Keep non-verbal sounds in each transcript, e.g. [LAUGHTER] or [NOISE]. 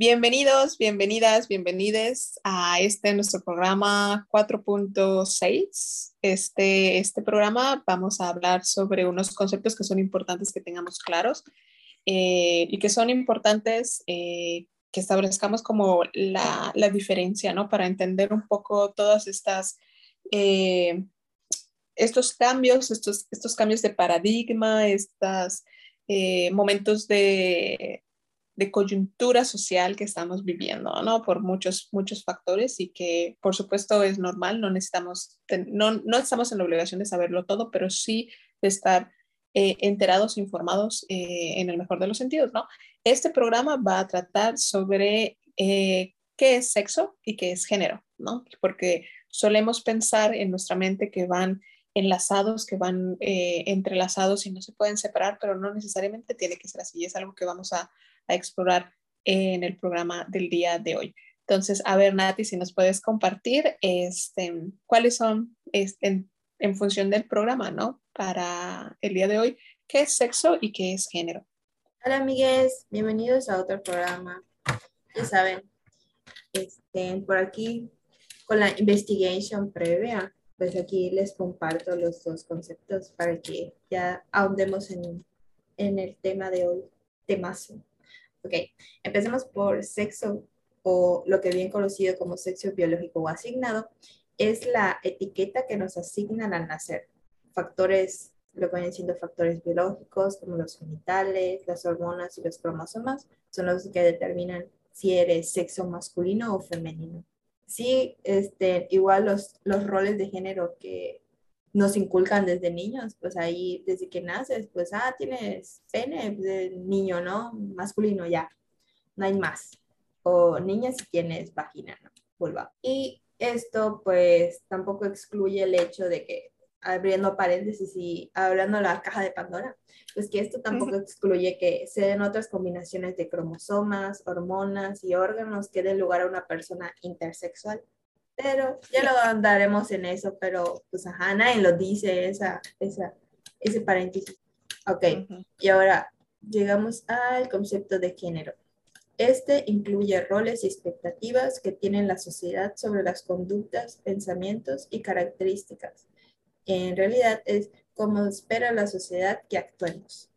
Bienvenidos, bienvenidas, bienvenides a este nuestro programa 4.6. Este, este programa vamos a hablar sobre unos conceptos que son importantes que tengamos claros eh, y que son importantes eh, que establezcamos como la, la, diferencia, ¿no? Para entender un poco todas estas, eh, estos cambios, estos, estos cambios de paradigma, estos momentos de de coyuntura social que estamos viviendo, ¿no? Por muchos, muchos factores y que, por supuesto, es normal, no necesitamos, no, no estamos en la obligación de saberlo todo, pero sí de estar eh, enterados, informados eh, en el mejor de los sentidos, ¿no? Este programa va a tratar sobre eh, qué es sexo y qué es género, ¿no? Porque solemos pensar en nuestra mente que van enlazados, que van entrelazados y no se pueden separar, pero no necesariamente tiene que ser así. Es algo que vamos a a explorar en el programa del día de hoy. Entonces, a ver, Nati, si nos puedes compartir este, cuáles son este, en, función del programa, ¿no? Para el día de hoy, ¿qué es sexo y qué es género? Hola, amigues, bienvenidos a otro programa. Ya saben, este, por aquí con la investigación previa, pues aquí les comparto los dos conceptos para que ya ahondemos en, en el tema de hoy, temazo. Ok, empecemos por sexo o lo que bien conocido como sexo biológico o asignado, es la etiqueta que nos asignan al nacer. Factores, lo que vienen siendo factores biológicos como los genitales, las hormonas y los cromosomas, son los que determinan si eres sexo masculino o femenino. Sí, este, igual los, los roles de género que nos inculcan desde niños, pues ahí desde que naces, pues, ah, tienes pene de niño, ¿no? Masculino ya, no hay más. O niña si tienes vagina, ¿no? Vulva. Y esto pues tampoco excluye el hecho de que, abriendo paréntesis y hablando la caja de Pandora, pues que esto tampoco excluye que se den otras combinaciones de cromosomas, hormonas y órganos que den lugar a una persona intersexual pero ya lo andaremos en eso, pero pues ajá, nadie lo dice, esa, esa, ese paréntesis. Ok, y ahora llegamos al concepto de género. Este incluye roles y expectativas que tiene la sociedad sobre las conductas, pensamientos y características. En realidad es como espera la sociedad que actuemos.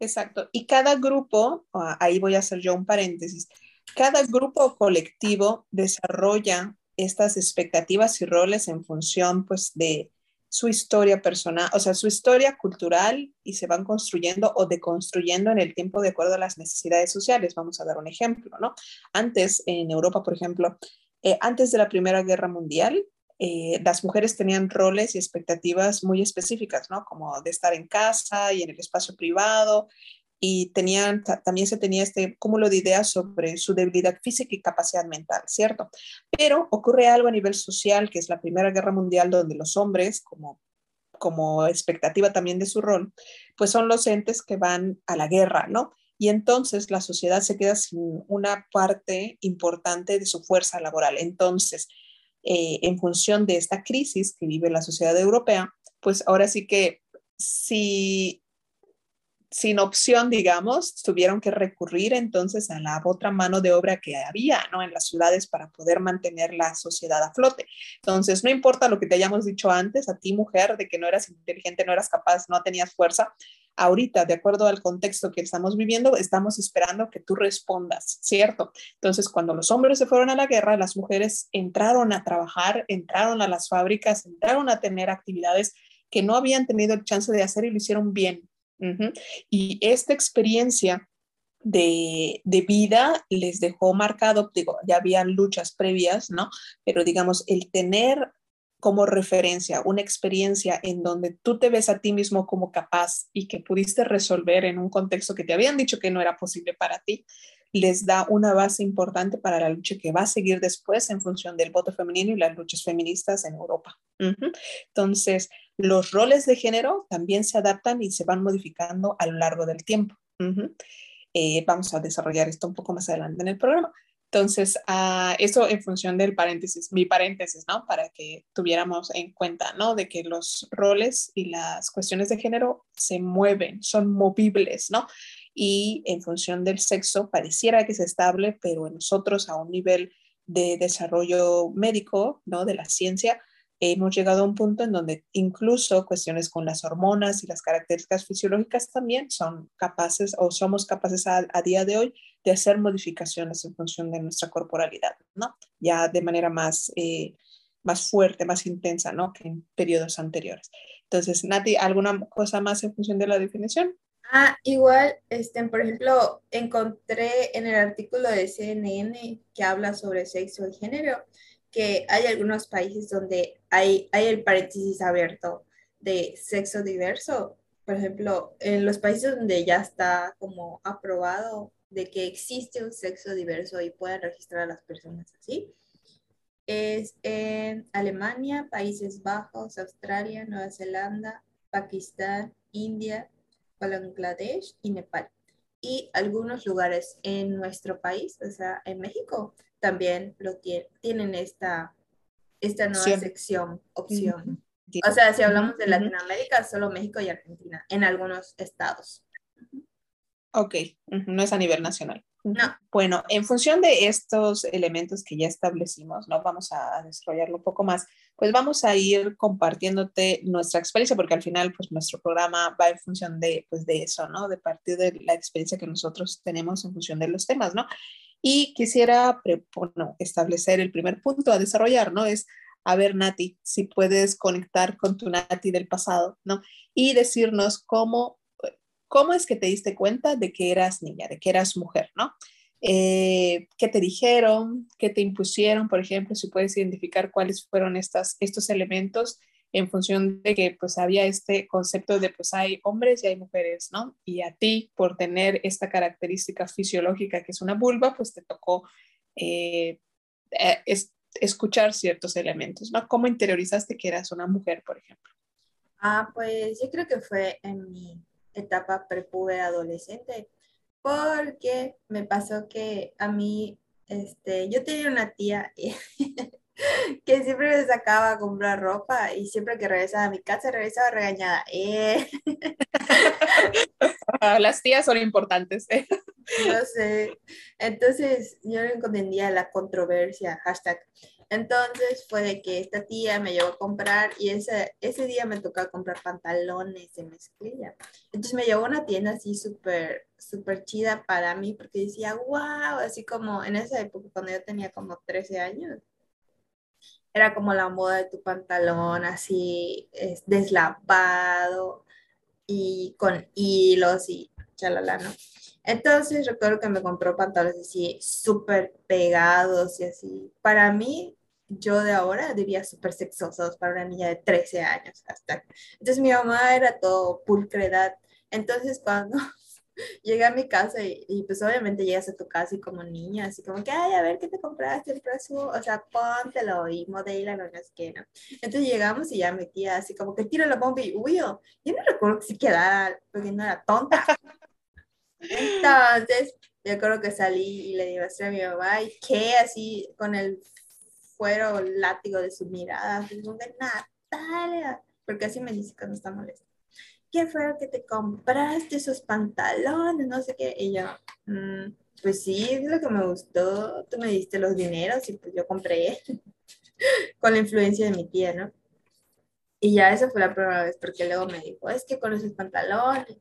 Exacto. Y cada grupo, ah, ahí voy a hacer yo un paréntesis, cada grupo colectivo desarrolla estas expectativas y roles en función pues de su historia personal, o sea, su historia cultural y se van construyendo o deconstruyendo en el tiempo de acuerdo a las necesidades sociales. Vamos a dar un ejemplo, ¿no? Antes, en Europa, por ejemplo, eh, antes de la Primera Guerra Mundial, eh, las mujeres tenían roles y expectativas muy específicas, ¿no? Como de estar en casa y en el espacio privado y tenían, también se tenía este cúmulo de ideas sobre su debilidad física y capacidad mental, ¿cierto? Pero ocurre algo a nivel social, que es la Primera Guerra Mundial, donde los hombres, como, como expectativa también de su rol, pues son los entes que van a la guerra, ¿no? Y entonces la sociedad se queda sin una parte importante de su fuerza laboral. Entonces, eh, en función de esta crisis que vive la sociedad europea, pues ahora sí que si sin opción, digamos, tuvieron que recurrir entonces a la otra mano de obra que había, ¿no? En las ciudades para poder mantener la sociedad a flote. Entonces, no importa lo que te hayamos dicho antes, a ti mujer, de que no eras inteligente, no eras capaz, no tenías fuerza, ahorita, de acuerdo al contexto que estamos viviendo, estamos esperando que tú respondas, ¿cierto? Entonces, cuando los hombres se fueron a la guerra, las mujeres entraron a trabajar, entraron a las fábricas, entraron a tener actividades que no habían tenido el chance de hacer y lo hicieron bien, y esta experiencia de, vida les dejó marcado, digo, ya habían luchas previas, ¿no? Pero digamos, el tener como referencia una experiencia en donde tú te ves a ti mismo como capaz y que pudiste resolver en un contexto que te habían dicho que no era posible para ti, les da una base importante para la lucha que va a seguir después en función del voto femenino y las luchas feministas en Europa. Entonces, los roles de género también se adaptan y se van modificando a lo largo del tiempo. Eh, vamos a desarrollar esto un poco más adelante en el programa. Entonces, uh, eso en función del paréntesis, mi paréntesis, ¿no? Para que tuviéramos en cuenta, ¿no? De que los roles y las cuestiones de género se mueven, son movibles, ¿no? Y en función del sexo pareciera que es estable, pero en nosotros a un nivel de desarrollo médico, ¿no? De la ciencia, hemos llegado a un punto en donde incluso cuestiones con las hormonas y las características fisiológicas también son capaces o somos capaces a, día de hoy de hacer modificaciones en función de nuestra corporalidad, ¿no? Ya de manera más, eh, más fuerte, más intensa, ¿no? Que en periodos anteriores. Entonces, Nati, ¿alguna cosa más en función de la definición? Ah, igual, este, por ejemplo, encontré en el artículo de CNN que habla sobre sexo y género, que hay algunos países donde hay, hay el paréntesis abierto de sexo diverso. Por ejemplo, en los países donde ya está como aprobado de que existe un sexo diverso y pueden registrar a las personas así, es en Alemania, Países Bajos, Australia, Nueva Zelanda, Pakistán, India, Bangladesh y Nepal. Y algunos lugares en nuestro país, o sea, en México, también lo tienen esta, esta nueva sección, opción. O sea, si hablamos de Latinoamérica, solo México y Argentina, en algunos estados. Ok, no es a nivel nacional. No. Bueno, en función de estos elementos que ya establecimos, ¿no? Vamos a desarrollarlo un poco más, pues vamos a ir compartiéndote nuestra experiencia, porque al final, pues nuestro programa va en función de, pues, de eso, ¿no? De partir de la experiencia que nosotros tenemos en función de los temas, ¿no? Y quisiera bueno, establecer el primer punto a desarrollar, ¿no? Es, a ver, Nati, si puedes conectar con tu Nati del pasado, ¿no? Y decirnos cómo, cómo es que te diste cuenta de que eras niña, de que eras mujer, ¿no? Eh, ¿Qué te dijeron? ¿Qué te impusieron? Por ejemplo, si puedes identificar cuáles fueron estas, estos elementos en función de que pues había este concepto de pues hay hombres y hay mujeres, ¿no? Y a ti por tener esta característica fisiológica que es una vulva, pues te tocó eh, eh, escuchar ciertos elementos, ¿no? ¿Cómo interiorizaste que eras una mujer, por ejemplo? Ah, pues yo creo que fue en mi etapa prepuber adolescente, porque me pasó que a mí, este, yo tenía una tía [LAUGHS] [LAUGHS] que siempre me sacaba a comprar ropa y siempre que regresaba a mi casa regresaba regañada. Eh. [LAUGHS] Las tías son importantes. ¿eh? No sé. Entonces yo no entendía la controversia, hashtag. Entonces fue de que esta tía me llevó a comprar y ese, ese día me tocaba comprar pantalones de mezclilla. Entonces me llevó a una tienda así súper, súper chida para mí porque decía, wow, así como en esa época cuando yo tenía como 13 años era como la moda de tu pantalón así es, deslavado y con hilos y chalala, ¿no? Entonces recuerdo que me compró pantalones así súper pegados y así. Para mí, yo de ahora diría súper sexosos para una niña de 13 años hasta. Entonces mi mamá era todo pulcredad. Entonces cuando [LAUGHS] llegué a mi casa y, pues obviamente llegas a tu casa y como niña, así como que, ay, a ver qué te compraste el próximo, o sea, póntelo y modela, no es que no. Entonces llegamos y ya mi tía así como que tiro la bomba y huyo. Yo no recuerdo que si quedara, porque no era tonta. Entonces, yo creo que salí y le demostré a mi mamá y que así con el fuero látigo de su mirada, así como que Natalia, porque así me dice cuando está molesta. ¿Qué fue que te compraste esos pantalones? No sé qué. Y yo, mm, pues sí, es lo que me gustó. Tú me diste los dineros y pues yo compré [LAUGHS] con la influencia de mi tía, ¿no? Y ya esa fue la primera vez, porque luego me dijo, es que con esos pantalones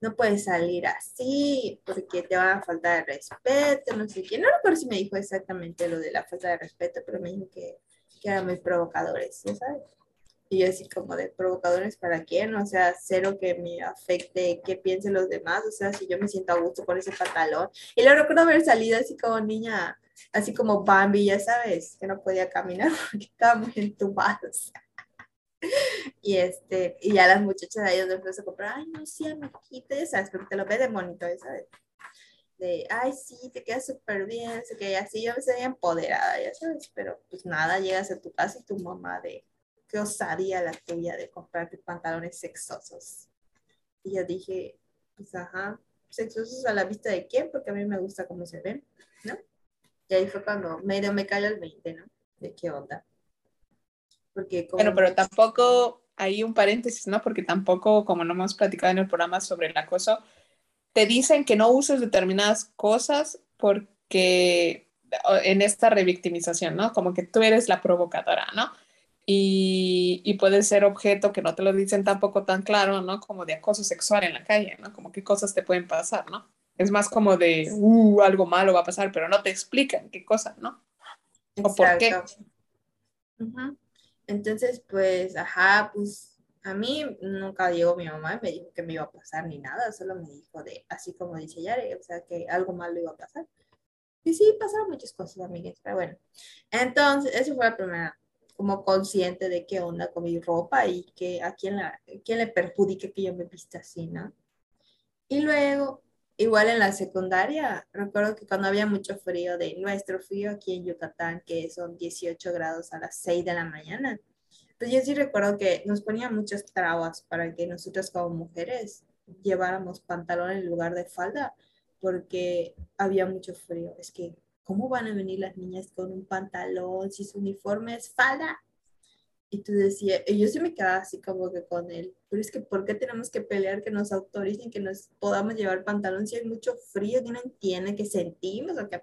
no puedes salir así, porque te va a faltar de respeto, no sé qué. No recuerdo si me dijo exactamente lo de la falta de respeto, pero me dijo que, que eran muy provocadores, ¿sabes? Y así como de provocadores para quién, o sea, cero que me afecte qué piensen los demás, o sea, si yo me siento a gusto con ese pantalón. Y luego recuerdo haber salido así como niña, así como Bambi, ya sabes, que no podía caminar [LAUGHS] porque estaba muy entubada. Y, este, y ya las muchachas ahí donde empezó a comprar, ay, no, sí, amiguita, ya sabes, porque te lo ves de bonito, ¿sabes? De, ay, sí, te queda súper bien, sé que así yo me sentía empoderada, ya sabes, pero pues nada, llegas a tu casa y tu mamá de, qué osadía la tuya de comprarte pantalones sexosos. Y yo dije, pues ajá, sexosos a la vista de quién, porque a mí me gusta cómo se ven, ¿no? Y ahí fue cuando medio me cayó el 20, ¿no? De qué onda. Porque como... Bueno, pero tampoco hay un paréntesis, ¿no? Porque tampoco, como no hemos platicado en el programa sobre el acoso, te dicen que no uses determinadas cosas porque en esta revictimización, ¿no? Como que tú eres la provocadora, ¿no? Y, y, puede ser objeto que no te lo dicen tampoco tan claro, ¿no? Como de acoso sexual en la calle, ¿no? Como qué cosas te pueden pasar, ¿no? Es más como de, uh, algo malo va a pasar, pero no te explican qué cosa, ¿no? O por qué. Entonces, pues, ajá, pues a mí nunca llegó mi mamá me dijo que me iba a pasar ni nada, solo me dijo de, así como dice Yare, o sea, que algo malo iba a pasar. Y sí, pasaron muchas cosas, amigas, pero bueno. Entonces, eso fue la primera como consciente de qué onda con mi ropa y que a quién, la, quién le perjudique que yo me vista así, ¿no? Y luego, igual en la secundaria, recuerdo que cuando había mucho frío, de nuestro frío aquí en Yucatán, que son 18 grados a las 6 de la mañana, pues yo sí recuerdo que nos ponían muchas trabas para que nosotras como mujeres lleváramos pantalón en lugar de falda, porque había mucho frío. Es que ¿cómo van a venir las niñas con un pantalón si su uniforme es falda? Y tú decías, y yo sí me quedaba así como que con él, pero es que ¿por qué tenemos que pelear que nos autoricen que nos podamos llevar pantalón si hay mucho frío que no entiende que sentimos o qué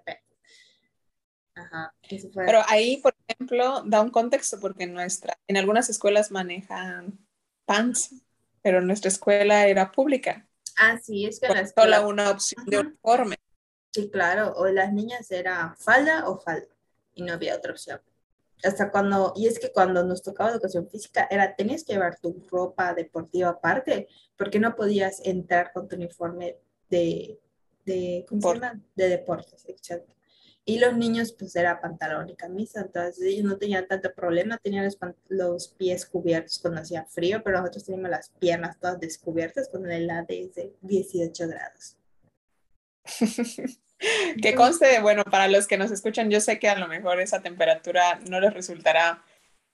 Ajá, Pero ahí, por ejemplo, da un contexto porque en nuestra, en algunas escuelas manejan pants, pero nuestra escuela era pública. Ah, sí, es que la escuela... Solo una opción de uniforme. Sí, claro, o las niñas era falda o falda y no había otra opción. Hasta cuando, y es que cuando nos tocaba educación física, era, tenías que llevar tu ropa deportiva aparte, porque no podías entrar con tu uniforme de, de, ¿cómo se llama? De deportes, exacto. Y los niños, pues era pantalón y camisa, entonces ellos no tenían tanto problema, tenían los, los pies cubiertos cuando hacía frío, pero nosotros teníamos las piernas todas descubiertas con el helado de 18 grados. [LAUGHS] que conste, bueno, para los que nos escuchan, yo sé que a lo mejor esa temperatura no les resultará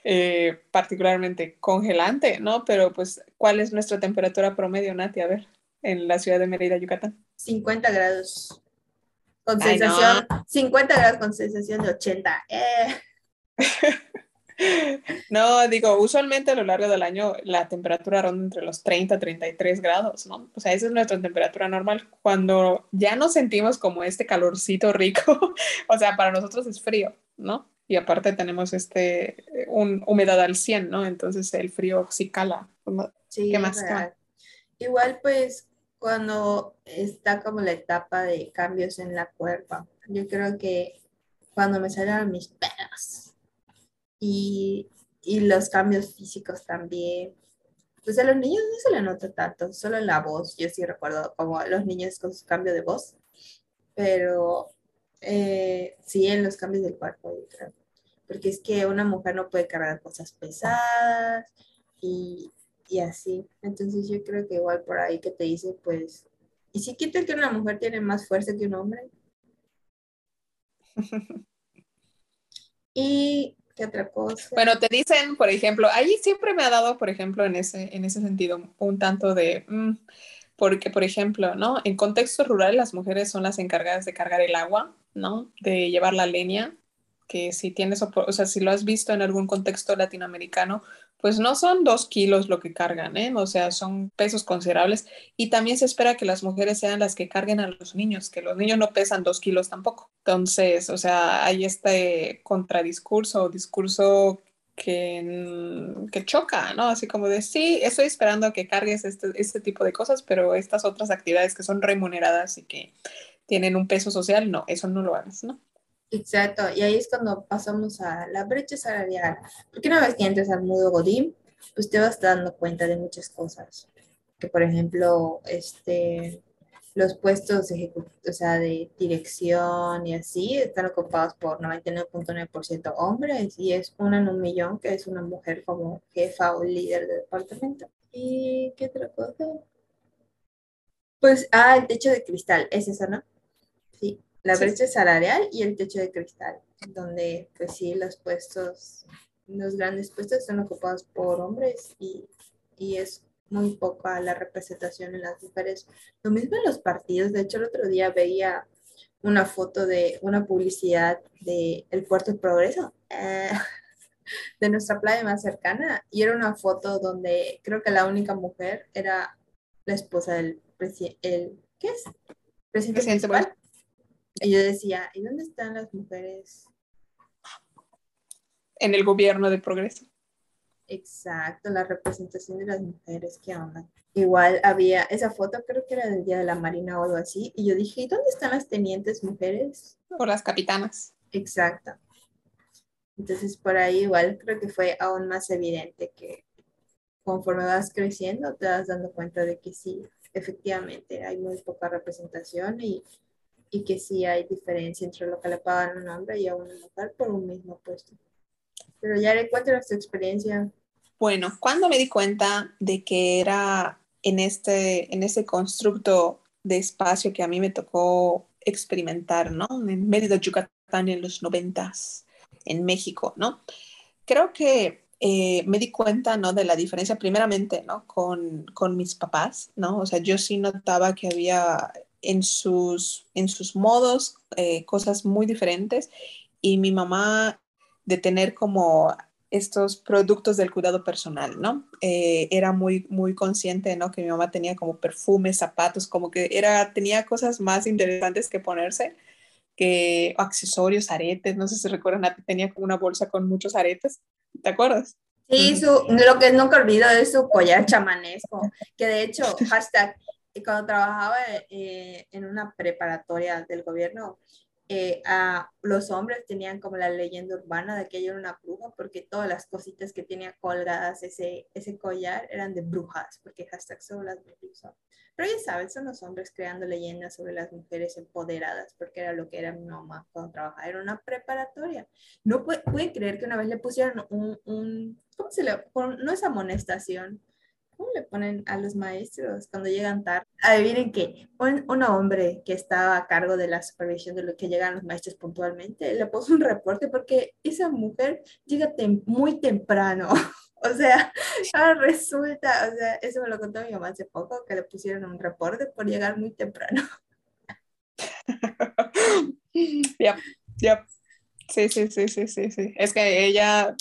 eh, particularmente congelante, ¿no? Pero pues, ¿cuál es nuestra temperatura promedio, Nati? A ver, en la ciudad de Mérida, Yucatán. 50 grados. Con sensación, 50 grados con sensación de 80. Eh. [LAUGHS] No, digo, usualmente a lo largo del año la temperatura ronda entre los 30 y 33 grados, ¿no? O sea, esa es nuestra temperatura normal. Cuando ya nos sentimos como este calorcito rico, [LAUGHS] o sea, para nosotros es frío, ¿no? Y aparte tenemos este, un, humedad al 100, ¿no? Entonces el frío sí cala. Sí, ¿Qué más? Igual pues cuando está como la etapa de cambios en la cuerpa, yo creo que cuando me salieron mis pelos, y, y los cambios físicos también. Pues a los niños no se le nota tanto, solo en la voz. Yo sí recuerdo como los niños con su cambio de voz, pero eh, sí en los cambios del cuerpo, Porque es que una mujer no puede cargar cosas pesadas y, y así. Entonces yo creo que igual por ahí que te dice, pues, ¿y si quita que una mujer tiene más fuerza que un hombre? [LAUGHS] y Bueno, te dicen, por ejemplo, ahí siempre me ha dado, por ejemplo, en ese, en ese sentido, un tanto de, mm, porque, por ejemplo, ¿no? En contextos rurales las mujeres son las encargadas de cargar el agua, ¿no? De llevar la leña, que si tienes, o sea, si lo has visto en algún contexto latinoamericano, pues no son dos kilos lo que cargan, ¿eh? O sea, son pesos considerables. Y también se espera que las mujeres sean las que carguen a los niños, que los niños no pesan dos kilos tampoco. Entonces, o sea, hay este contradiscurso o discurso que, que choca, ¿no? Así como de, sí, estoy esperando que cargues este, este tipo de cosas, pero estas otras actividades que son remuneradas y que tienen un peso social, no, eso no lo hagas, ¿no? Exacto, y ahí es cuando pasamos a la brecha salarial, porque una vez que entras al mundo Godín, pues te vas dando cuenta de muchas cosas, que por ejemplo, este, los puestos o sea, de dirección y así están ocupados por 99.9% hombres y es una en un millón que es una mujer como jefa o líder de departamento. ¿Y qué otra cosa? Pues, ah, el techo de cristal, es eso, ¿no? Sí la brecha salarial y el techo de cristal, donde pues sí, los puestos, los grandes puestos están ocupados por hombres y, y es muy poca la representación en las mujeres. Lo mismo en los partidos, de hecho el otro día veía una foto de una publicidad de el Puerto de Progreso, eh, [LAUGHS] de nuestra playa más cercana, y era una foto donde creo que la única mujer era la esposa del, el ¿qué es? Presidente, principal. Y yo decía, ¿y dónde están las mujeres? En el gobierno de progreso. Exacto, la representación de las mujeres, ¿qué onda? Igual había esa foto, creo que era del Día de la Marina o algo así, y yo dije, ¿y dónde están las tenientes mujeres? O las capitanas. Exacto. Entonces, por ahí igual creo que fue aún más evidente que conforme vas creciendo, te vas dando cuenta de que sí, efectivamente, hay muy poca representación y, y que sí hay diferencia entre lo que le pagan a un hombre y a una mujer por un mismo puesto. Pero ya le cuéntanos tu experiencia. Bueno, cuando me di cuenta de que era en este, en ese constructo de espacio que a mí me tocó experimentar, ¿no? En Mérida, Yucatán, en los noventas, en México, ¿no? Creo que eh, me di cuenta, ¿no? De la diferencia primeramente, ¿no? Con, con, mis papás, ¿no? O sea, yo sí notaba que había en sus, en sus modos eh, cosas muy diferentes y mi mamá de tener como estos productos del cuidado personal, ¿no? Eh, era muy, muy consciente, ¿no? Que mi mamá tenía como perfumes, zapatos, como que era, tenía cosas más interesantes que ponerse que accesorios, aretes, no sé si recuerdan, tenía como una bolsa con muchos aretes, ¿te acuerdas? Sí, su, lo que nunca olvido es su collar chamanesco, que de hecho, [LAUGHS] hashtag, cuando trabajaba eh, en una preparatoria del gobierno, eh, a los hombres tenían como la leyenda urbana de que ella era una bruja porque todas las cositas que tenía colgadas ese, ese collar eran de brujas, porque hashtag son las brujas. Pero ya sabes, son los hombres creando leyendas sobre las mujeres empoderadas, porque era lo que era mi mamá cuando trabajaba. Era una preparatoria. No pueden creer que una vez le pusieron un, un ¿cómo se le, no es amonestación, ¿Cómo le ponen a los maestros cuando llegan tarde? Adivinen que un, un, hombre que estaba a cargo de la supervisión de lo que llegan los maestros puntualmente le puso un reporte porque esa mujer llega muy temprano. [LAUGHS] o sea, resulta, o sea, eso me lo contó mi mamá hace poco, que le pusieron un reporte por llegar muy temprano. [LAUGHS] [LAUGHS] Ya, ya. Sí, sí, sí, sí, sí, sí. Es que ella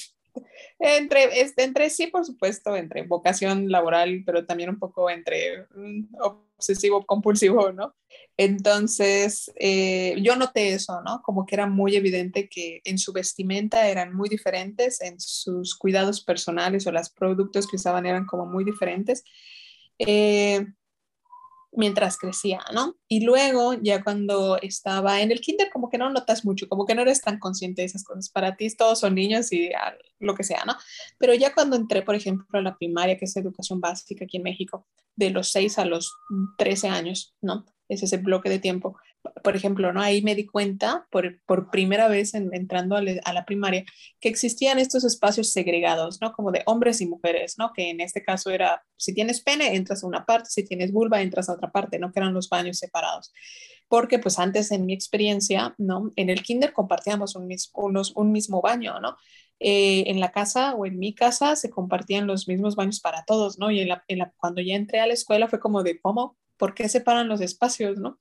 entre, este, entre sí, por supuesto, entre vocación laboral, pero también un poco entre mm, obsesivo compulsivo, ¿no? Entonces, eh, yo noté eso, ¿no? Como que era muy evidente que en su vestimenta eran muy diferentes, en sus cuidados personales o los productos que usaban eran como muy diferentes. Eh, mientras crecía, ¿no? Y luego, ya cuando estaba en el kinder, como que no notas mucho, como que no eres tan consciente de esas cosas. Para ti todos son niños y lo que sea, ¿no? Pero ya cuando entré, por ejemplo, a la primaria, que es educación básica aquí en México, de los 6 a los 13 años, ¿no? Es ese bloque de tiempo por ejemplo, ¿no? Ahí me di cuenta por, por primera vez entrando a, a, la primaria que existían estos espacios segregados, ¿no? Como de hombres y mujeres, ¿no? Que en este caso era, si tienes pene, entras a una parte, si tienes vulva, entras a otra parte, ¿no? Que eran los baños separados. Porque pues antes en mi experiencia, ¿no? En el kinder compartíamos un, unos, un mismo baño, ¿no? Eh, en la casa o en mi casa se compartían los mismos baños para todos, ¿no? Y en la, en la, cuando ya entré a la escuela fue como de, ¿cómo? ¿Por qué separan los espacios, no?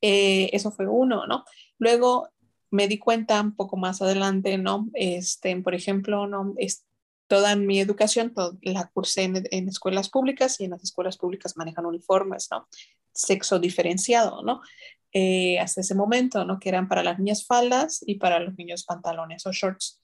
Eh, eso fue uno, ¿no? Luego me di cuenta un poco más adelante, ¿no? Este, por ejemplo, ¿no? Es, toda mi educación la cursé en, escuelas públicas y en las escuelas públicas manejan uniformes, ¿no? Sexo diferenciado, ¿no? Eh, hasta ese momento, ¿no? Que eran para las niñas faldas y para los niños pantalones o shorts.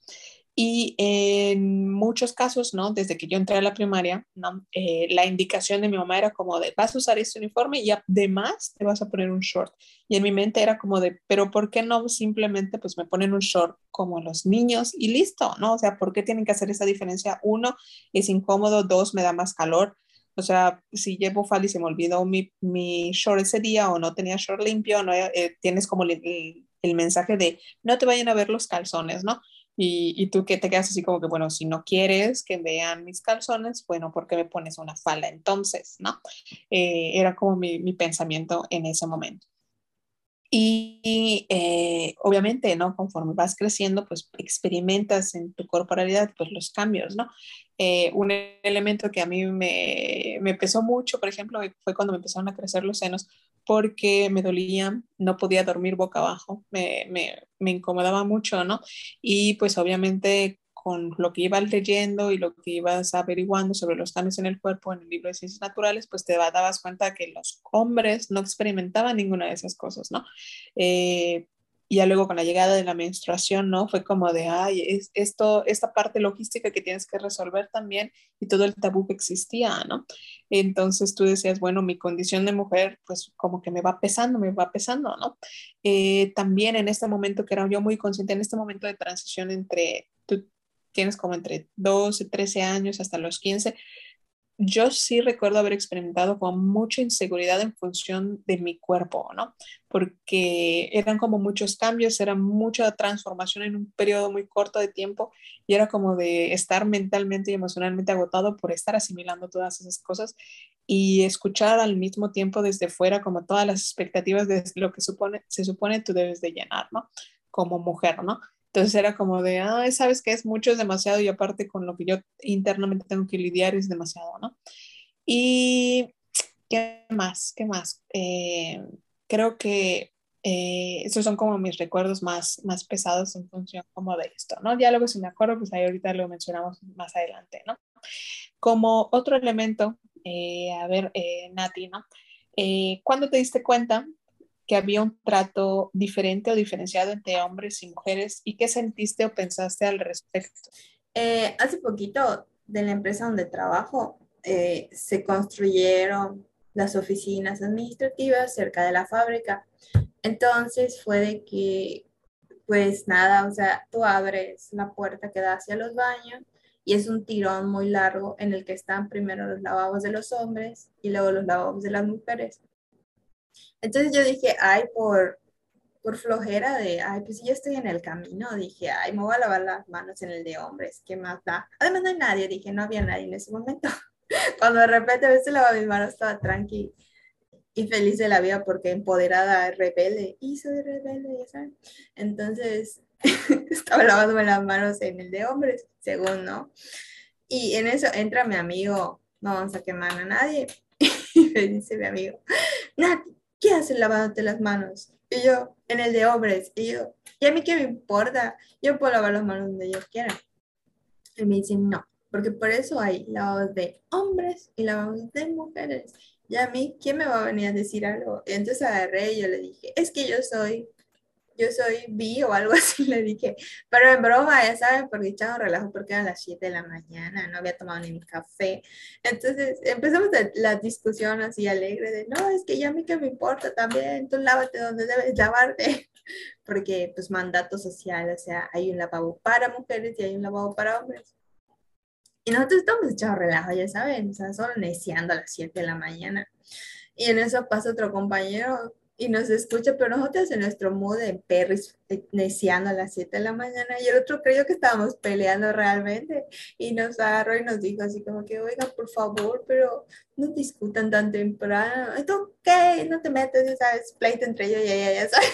Y en muchos casos, ¿no? Desde que yo entré a la primaria, ¿no? Eh, la indicación de mi mamá era como de, vas a usar este uniforme y además te vas a poner un short. Y en mi mente era como de, pero ¿por qué no simplemente pues me ponen un short como los niños y listo, ¿no? O sea, ¿por qué tienen que hacer esa diferencia? Uno, es incómodo, dos, me da más calor. O sea, si llevo falda y se me olvidó mi, mi short ese día o no tenía short limpio, no, eh, tienes como el, el mensaje de, no te vayan a ver los calzones, ¿no? Y, tú que te quedas así como que, bueno, si no quieres que vean mis calzones, bueno, ¿por qué me pones una falda entonces? ¿No? Eh, era como mi, mi, pensamiento en ese momento. Y eh, obviamente, ¿no? Conforme vas creciendo, pues experimentas en tu corporalidad pues los cambios, ¿no? Eh, un elemento que a mí me, me pesó mucho, por ejemplo, fue cuando me empezaron a crecer los senos porque me dolían, no podía dormir boca abajo, me, me, me incomodaba mucho, ¿no? Y pues obviamente con lo que ibas leyendo y lo que ibas averiguando sobre los cambios en el cuerpo en el libro de ciencias naturales, pues te dabas cuenta que los hombres no experimentaban ninguna de esas cosas, ¿no? Eh, y ya luego con la llegada de la menstruación, ¿no? Fue como de, ay, es, esto, esta parte logística que tienes que resolver también y todo el tabú que existía, ¿no? Entonces tú decías, bueno, mi condición de mujer, pues como que me va pesando, me va pesando, ¿no? Eh, también en este momento que era yo muy consciente, en este momento de transición entre, tú tienes como entre 12, 13 años hasta los 15, yo sí recuerdo haber experimentado con mucha inseguridad en función de mi cuerpo, ¿no? Porque eran como muchos cambios, era mucha transformación en un periodo muy corto de tiempo y era como de estar mentalmente y emocionalmente agotado por estar asimilando todas esas cosas y escuchar al mismo tiempo desde fuera como todas las expectativas de lo que supone, se supone tú debes de llenar, ¿no? Como mujer, ¿no? Entonces era como de, ah, sabes que es mucho, es demasiado y aparte con lo que yo internamente tengo que lidiar es demasiado, ¿no? Y, ¿qué más? ¿Qué más? Eh, creo que eh, esos son como mis recuerdos más, más pesados en función como de esto, ¿no? Ya luego si me acuerdo, pues ahí ahorita lo mencionamos más adelante, ¿no? Como otro elemento, eh, a ver, Nati, ¿no? ¿Cuándo te diste cuenta que había un trato diferente o diferenciado entre hombres y mujeres y qué sentiste o pensaste al respecto? Eh, hace poquito de la empresa donde trabajo eh, se construyeron las oficinas administrativas cerca de la fábrica. Entonces fue de que, pues nada, o sea, tú abres la puerta que da hacia los baños y es un tirón muy largo en el que están primero los lavabos de los hombres y luego los lavabos de las mujeres. Entonces yo dije, ay, por, por flojera de, ay, pues si yo estoy en el camino, dije, ay, me voy a lavar las manos en el de hombres, ¿qué más da? Además no hay nadie, dije, no había nadie en ese momento. [LAUGHS] Cuando de repente a veces lavaba mis manos, estaba tranqui y feliz de la vida porque empoderada, rebelde, y soy rebelde, ya saben. Entonces, [LAUGHS] estaba lavándome las manos en el de hombres, según, ¿no? Y en eso entra mi amigo, no vamos a quemar a nadie, [LAUGHS] y me dice mi amigo, Nati, ¿qué haces lavándote las manos? Y yo, en el de hombres. Y yo, ¿y a mí qué me importa? Yo puedo lavar las manos donde yo quiera. Y me dicen, no, porque por eso hay lavados de hombres y lavados de mujeres. Y a mí, ¿quién me va a venir a decir algo? Y entonces agarré y yo le dije, es que yo soy yo soy bi o algo [LAUGHS] así, le dije. Pero en broma, ya saben, porque echaba relajo porque eran las 7 de la mañana, no había tomado ni mi café. Entonces empezamos la discusión así alegre de, no, es que ya a mí que me importa también, tú lávate donde debes lavarte. [LAUGHS] Porque pues mandato social, o sea, hay un lavabo para mujeres y hay un lavabo para hombres. Y nosotros estamos echados relajo, ya saben, o sea, solo neciando a las 7 de la mañana. Y en eso pasa otro compañero y nos escucha, pero nosotros en nuestro mood en perris, neciando a las 7 de la mañana, y el otro creyó que estábamos peleando realmente, y nos agarró y nos dijo así como que, oiga, por favor, pero no discutan tan temprano, ¿esto qué? No te metes, ya sabes, pleito entre ellos y ella, ya sabes.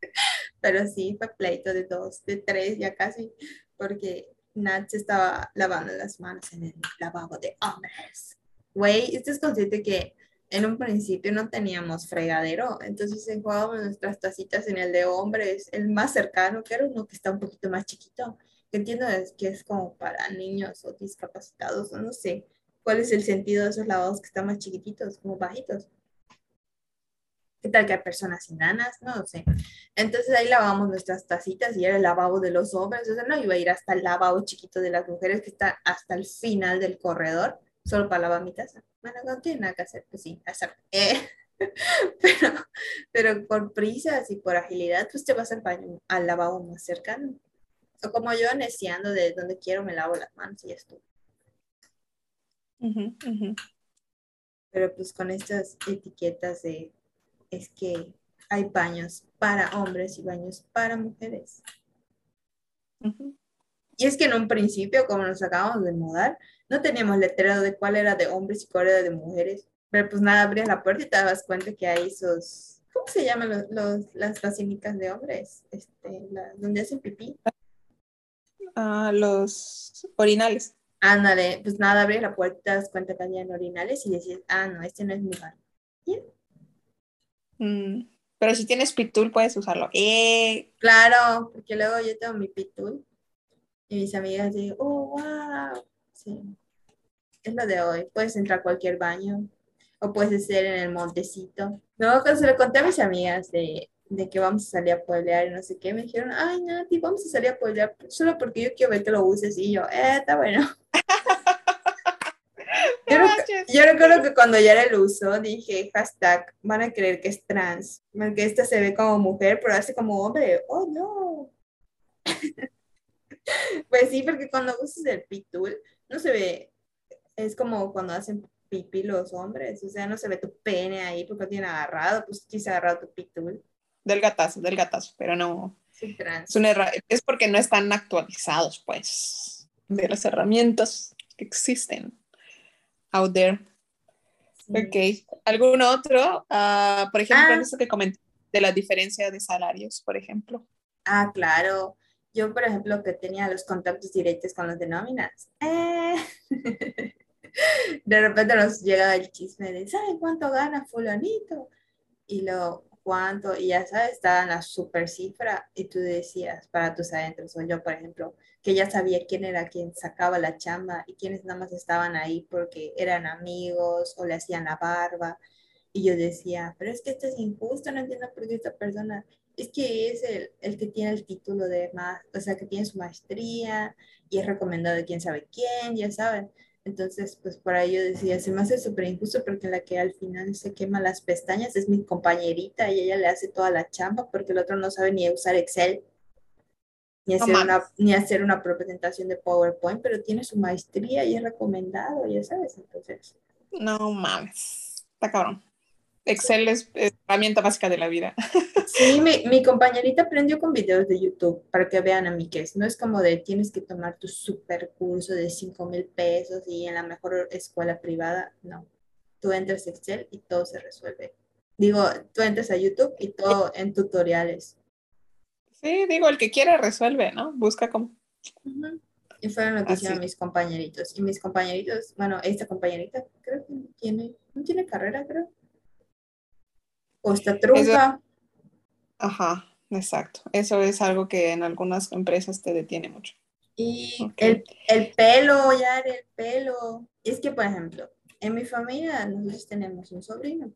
[LAUGHS] Pero sí, fue pleito de dos, de tres ya casi, porque Nat se estaba lavando las manos en el lavabo de hombres. Güey, ¿estás consciente que en un principio no teníamos fregadero, entonces enjuagábamos nuestras tacitas en el de hombres, el más cercano, que era uno que está un poquito más chiquito, que entiendo que es como para niños o discapacitados, o no sé cuál es el sentido de esos lavados que están más chiquititos, como bajitos. ¿Qué tal que hay personas sin ganas? No lo sé. Entonces ahí lavamos nuestras tacitas y era el lavabo de los hombres, o sea, no iba a ir hasta el lavabo chiquito de las mujeres que está hasta el final del corredor solo para lavar mi taza. Bueno, no tiene nada que hacer, pues sí, hacer. Eh, [LAUGHS] pero, pero por prisas y por agilidad, pues te vas al baño, al lavabo más cercano. O como yo, neciando de donde quiero, me lavo las manos y ya estoy. Pero pues con estas etiquetas de es que hay baños para hombres y baños para mujeres. Y es que en un principio, como nos acabamos de mudar, no teníamos letrero de cuál era de hombres y cuál era de mujeres. Pero pues nada, abrías la puerta y te dabas cuenta que hay esos, ¿cómo se llaman los, las basílicas de hombres? Este, donde hacen pipí. Ah, los orinales. Ándale, pues nada, abrías la puerta y te das cuenta que habían orinales y decías, ah, no, este no es mi baño. Mm, pero si tienes pitul puedes usarlo. Eh. Claro, porque luego yo tengo mi pitul Y mis amigas digo, oh, wow. Sí. Es lo de hoy. Puedes entrar a cualquier baño o puedes ser en el montecito. No, cuando se lo conté a mis amigas de, de que vamos a salir a pueblear y no sé qué, me dijeron, ay, Nati, vamos a salir a pueblear solo porque yo quiero ver que lo uses. Y yo, eh, está bueno. [LAUGHS] yo, recuerdo que cuando ya lo usó, dije, hashtag, van a creer que es trans, porque esta se ve como mujer, pero hace como hombre. Oh, no. [LAUGHS] pues sí, porque cuando usas el pitul, no se ve, es como cuando hacen pipí los hombres, o sea, no se ve tu pene ahí porque tiene agarrado, pues quise agarrado tu pitul. Del gatazo, del gatazo, pero no. Es, un es porque no están actualizados, pues, de las herramientas que existen out there. Ok. ¿Algún otro? Ah, por ejemplo, ah. eso que comenté de la diferencia de salarios, por ejemplo. Ah, claro. Yo, por ejemplo, que tenía los contactos directos con los de nóminas. Eh. [LAUGHS] de repente nos llega el chisme de, ¿sabes cuánto gana fulanito? Y lo, ¿cuánto? Y ya sabes, estaba en la super cifra y tú decías para tus adentros, o yo, por ejemplo, que ya sabía quién era quien sacaba la chamba y quiénes nada más estaban ahí porque eran amigos o le hacían la barba. Y yo decía, pero es que esto es injusto, no entiendo por qué esta persona, es que es el, el que tiene el título de más, o sea, que tiene su maestría y es recomendado de quién sabe quién, ya saben. Entonces, pues por ahí yo decía, se me hace súper injusto porque la que al final se quema las pestañas es mi compañerita y ella le hace toda la chamba porque el otro no sabe ni usar Excel, ni hacer, una, ni hacer una presentación de PowerPoint, pero tiene su maestría y es recomendado, ya sabes, entonces. No mames, está cabrón. Excel es herramienta básica de la vida. [LAUGHS] Sí, mi, mi, compañerita aprendió con videos de YouTube para que vean a mí que es. No es como de tienes que tomar tu super curso de 5 mil pesos y en la mejor escuela privada. No. Tú entras a Excel y todo se resuelve. Digo, tú entras a YouTube y todo en tutoriales. Sí, digo, el que quiera resuelve, ¿no? Busca cómo. Y fueron lo que hicieron mis compañeritos. Y mis compañeritos, bueno, esta compañerita creo que tiene, no tiene carrera, creo o está trunca. Ajá, exacto. Eso es algo que en algunas empresas te detiene mucho. Y el, el, pelo, ya el pelo. Es que, por ejemplo, en mi familia nosotros tenemos un sobrino.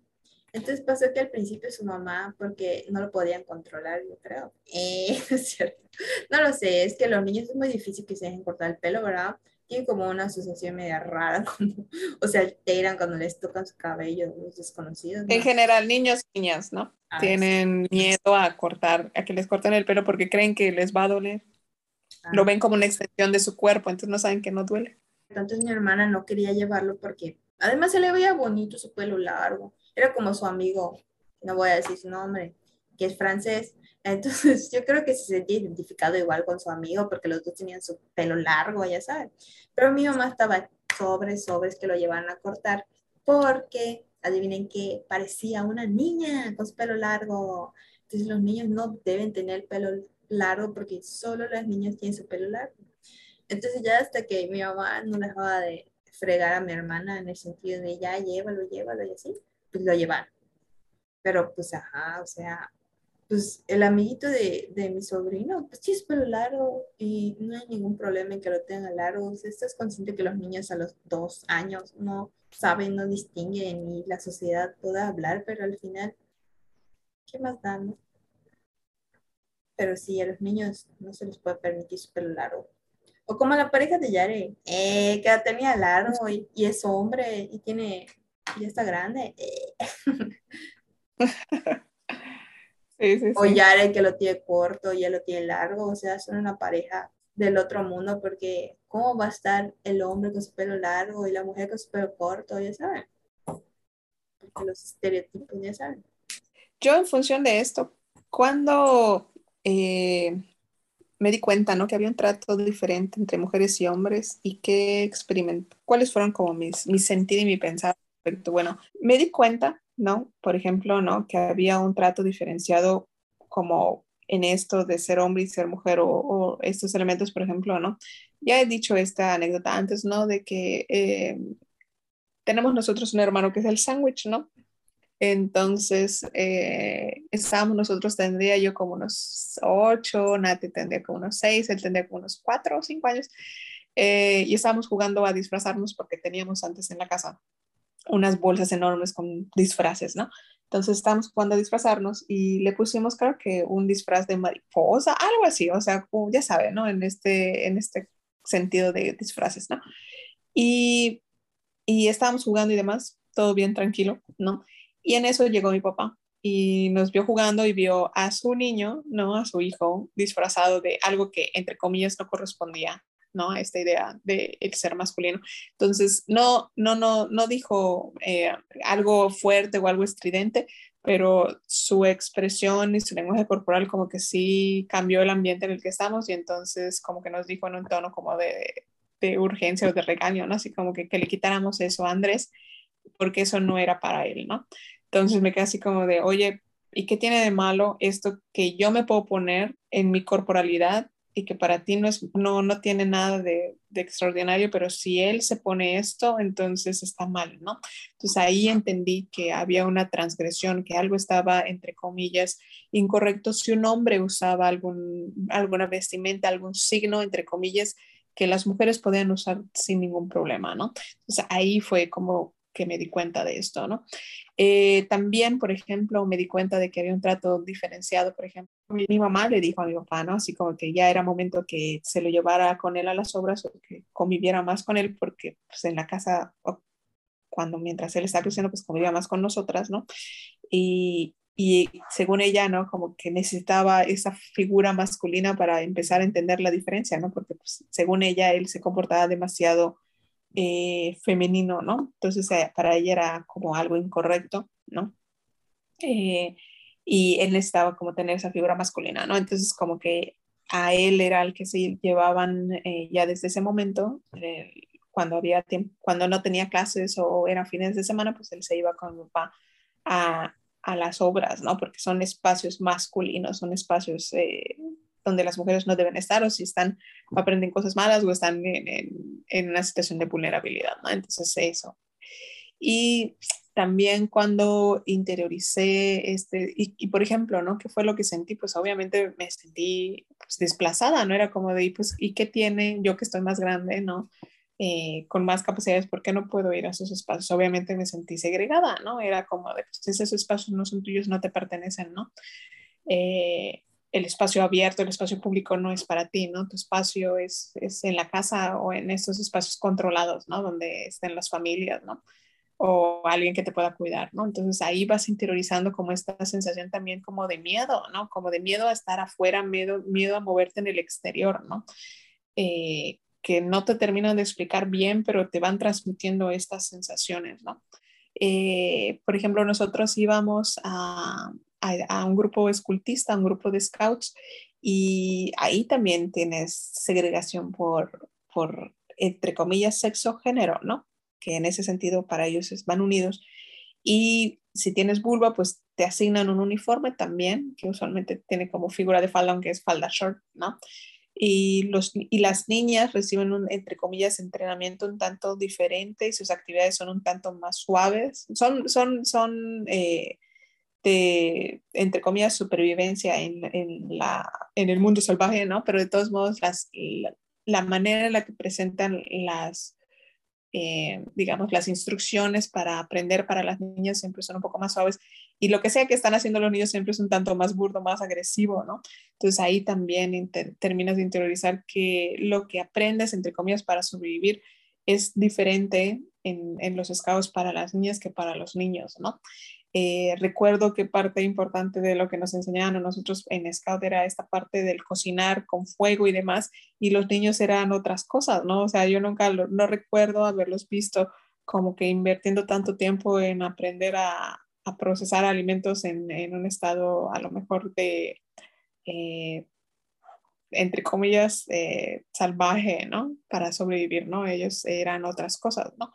Entonces pasó que al principio su mamá, porque no lo podían controlar, yo creo. [LAUGHS] Eh, es cierto. No lo sé, es que los niños es muy difícil que se dejen cortar el pelo, ¿verdad? Tienen como una asociación media rara, [LAUGHS] o se alteran cuando les tocan su cabello los desconocidos. En general, niños y niñas, ¿no? Ah, Tienen miedo a cortar, a que les corten el pelo porque creen que les va a doler. Lo ah. ven como una extensión de su cuerpo, entonces no saben que no duele. Entonces mi hermana no quería llevarlo porque además se le veía bonito su pelo largo. Era como su amigo, no voy a decir su nombre, que es francés. Entonces [LAUGHS] yo creo que se sentía identificado igual con su amigo porque los dos tenían su pelo largo, ya saben. Pero mi mamá estaba sobre, sobres que lo llevaban a cortar porque, adivinen que parecía una niña con su pelo largo. Entonces los niños no deben tener el pelo largo porque solo las niñas tienen su pelo largo. Entonces ya hasta que mi mamá no dejaba de fregar a mi hermana en el sentido de ya llévalo, llévalo y así, pues lo llevaron. Pero pues ajá, o sea, pues el amiguito de, de, mi sobrino, pues sí es pelo largo y no hay ningún problema en que lo tenga largo. O sea, estás consciente que los niños a los dos años no saben, no distinguen y la sociedad puede hablar, pero al final, ¿qué más da, Pero sí, a los niños no se les puede permitir su pelo largo. O como la pareja de Yare, eh, que tenía largo y, y, es hombre y tiene, ya está grande. Eh. [LAUGHS] O Yare que lo tiene corto y él lo tiene largo, o sea, son una pareja del otro mundo porque ¿cómo va a estar el hombre con su pelo largo y la mujer con su pelo corto? Ya saben. Porque los estereotipos, ya saben. Yo en función de esto, cuando eh, me di cuenta, ¿no? Que había un trato diferente entre mujeres y hombres y qué experimenté, cuáles fueron como mis, mi sentido y mi pensar. Bueno, me di cuenta ¿no? Por ejemplo, ¿no? Que había un trato diferenciado como en esto de ser hombre y ser mujer o, estos elementos, por ejemplo, ¿no? Ya he dicho esta anécdota antes, ¿no? De que eh, tenemos nosotros un hermano que es el sándwich, ¿no? Entonces, eh, estábamos nosotros, tendría yo como unos ocho, Nati tendría como unos seis, él tendría como unos cuatro o cinco años. Eh, y estábamos jugando a disfrazarnos porque teníamos antes en la casa unas bolsas enormes con disfraces, ¿no? Entonces estábamos jugando a disfrazarnos y le pusimos, creo que un disfraz de mariposa, algo así, o sea, ya sabe, ¿no? En este, en este sentido de disfraces, ¿no? Y, y estábamos jugando y demás, todo bien tranquilo, ¿no? Y en eso llegó mi papá y nos vio jugando y vio a su niño, ¿no? A su hijo disfrazado de algo que entre comillas no correspondía ¿no? Esta idea de el ser masculino. Entonces, no, no, no, no dijo eh, algo fuerte o algo estridente, pero su expresión y su lenguaje corporal como que sí cambió el ambiente en el que estamos y entonces como que nos dijo en un tono como de, de urgencia o de regaño, ¿no? Así como que, que le quitáramos eso a Andrés porque eso no era para él, ¿no? Entonces me quedé así como de, oye, ¿y qué tiene de malo esto que yo me puedo poner en mi corporalidad y que para ti no, es, no, no tiene nada de, de, extraordinario, pero si él se pone esto, entonces está mal, ¿no? Entonces ahí entendí que había una transgresión, que algo estaba, entre comillas, incorrecto si un hombre usaba algún, alguna vestimenta, algún signo, entre comillas, que las mujeres podían usar sin ningún problema, ¿no? Entonces ahí fue como que me di cuenta de esto, ¿no? Eh, también, por ejemplo, me di cuenta de que había un trato diferenciado, por ejemplo, mi mamá le dijo a mi papá, ¿no? Así como que ya era momento que se lo llevara con él a las obras o que conviviera más con él, porque pues, en la casa, cuando mientras él está creciendo, pues convivía más con nosotras, ¿no? Y, y según ella, ¿no? Como que necesitaba esa figura masculina para empezar a entender la diferencia, ¿no? Porque pues, según ella, él se comportaba demasiado eh, femenino, ¿no? Entonces eh, para ella era como algo incorrecto, ¿no? Eh, y él necesitaba como tener esa figura masculina, ¿no? Entonces como que a él era el que se llevaban ya desde ese momento, cuando había tiempo, cuando no tenía clases o eran fines de semana, pues él se iba con mi papá a las obras, ¿no? Porque son espacios masculinos, son espacios donde las mujeres no deben estar o si están, aprenden cosas malas o están en, en, una situación de vulnerabilidad, ¿no? Entonces eso. Y también cuando interioricé este, y, por ejemplo, ¿no? ¿Qué fue lo que sentí? Pues obviamente me sentí pues, desplazada, ¿no? Era como de, pues, ¿y qué tiene yo que estoy más grande, ¿no? Eh, con más capacidades, ¿por qué no puedo ir a esos espacios? Obviamente me sentí segregada, ¿no? Era como de, pues esos espacios no son tuyos, no te pertenecen, ¿no? Eh, el espacio abierto, el espacio público no es para ti, ¿no? Tu espacio es, es en la casa o en estos espacios controlados, ¿no? Donde estén las familias, ¿no? O alguien que te pueda cuidar, ¿no? Entonces ahí vas interiorizando como esta sensación también como de miedo, ¿no? Como de miedo a estar afuera, miedo, miedo a moverte en el exterior, ¿no? Eh, que no te terminan de explicar bien, pero te van transmitiendo estas sensaciones, ¿no? Eh, por ejemplo, nosotros íbamos a, a, un grupo escultista, a un grupo de scouts, y ahí también tienes segregación por, por entre comillas, sexo, género, ¿no? Que en ese sentido para ellos van unidos. Y si tienes vulva, pues te asignan un uniforme también, que usualmente tiene como figura de falda, aunque es falda short, ¿no? Y, los, y las niñas reciben un, entre comillas, entrenamiento un tanto diferente y sus actividades son un tanto más suaves. Son, son, son eh, de, entre comillas, supervivencia en, en, la, en el mundo salvaje, ¿no? Pero de todos modos, las, la, manera en la que presentan las, eh, digamos, las instrucciones para aprender para las niñas siempre son un poco más suaves y lo que sea que están haciendo los niños siempre es un tanto más burdo, más agresivo, ¿no? Entonces ahí también terminas de interiorizar que lo que aprendes, entre comillas, para sobrevivir es diferente en, en los scouts para las niñas que para los niños, ¿no? Eh, recuerdo que parte importante de lo que nos enseñaban a nosotros en Scout era esta parte del cocinar con fuego y demás, y los niños eran otras cosas, ¿no? O sea, yo nunca no recuerdo haberlos visto como que invirtiendo tanto tiempo en aprender a, procesar alimentos en, en, un estado a lo mejor de, eh, entre comillas, eh, salvaje, ¿no? Para sobrevivir, ¿no? Ellos eran otras cosas, ¿no?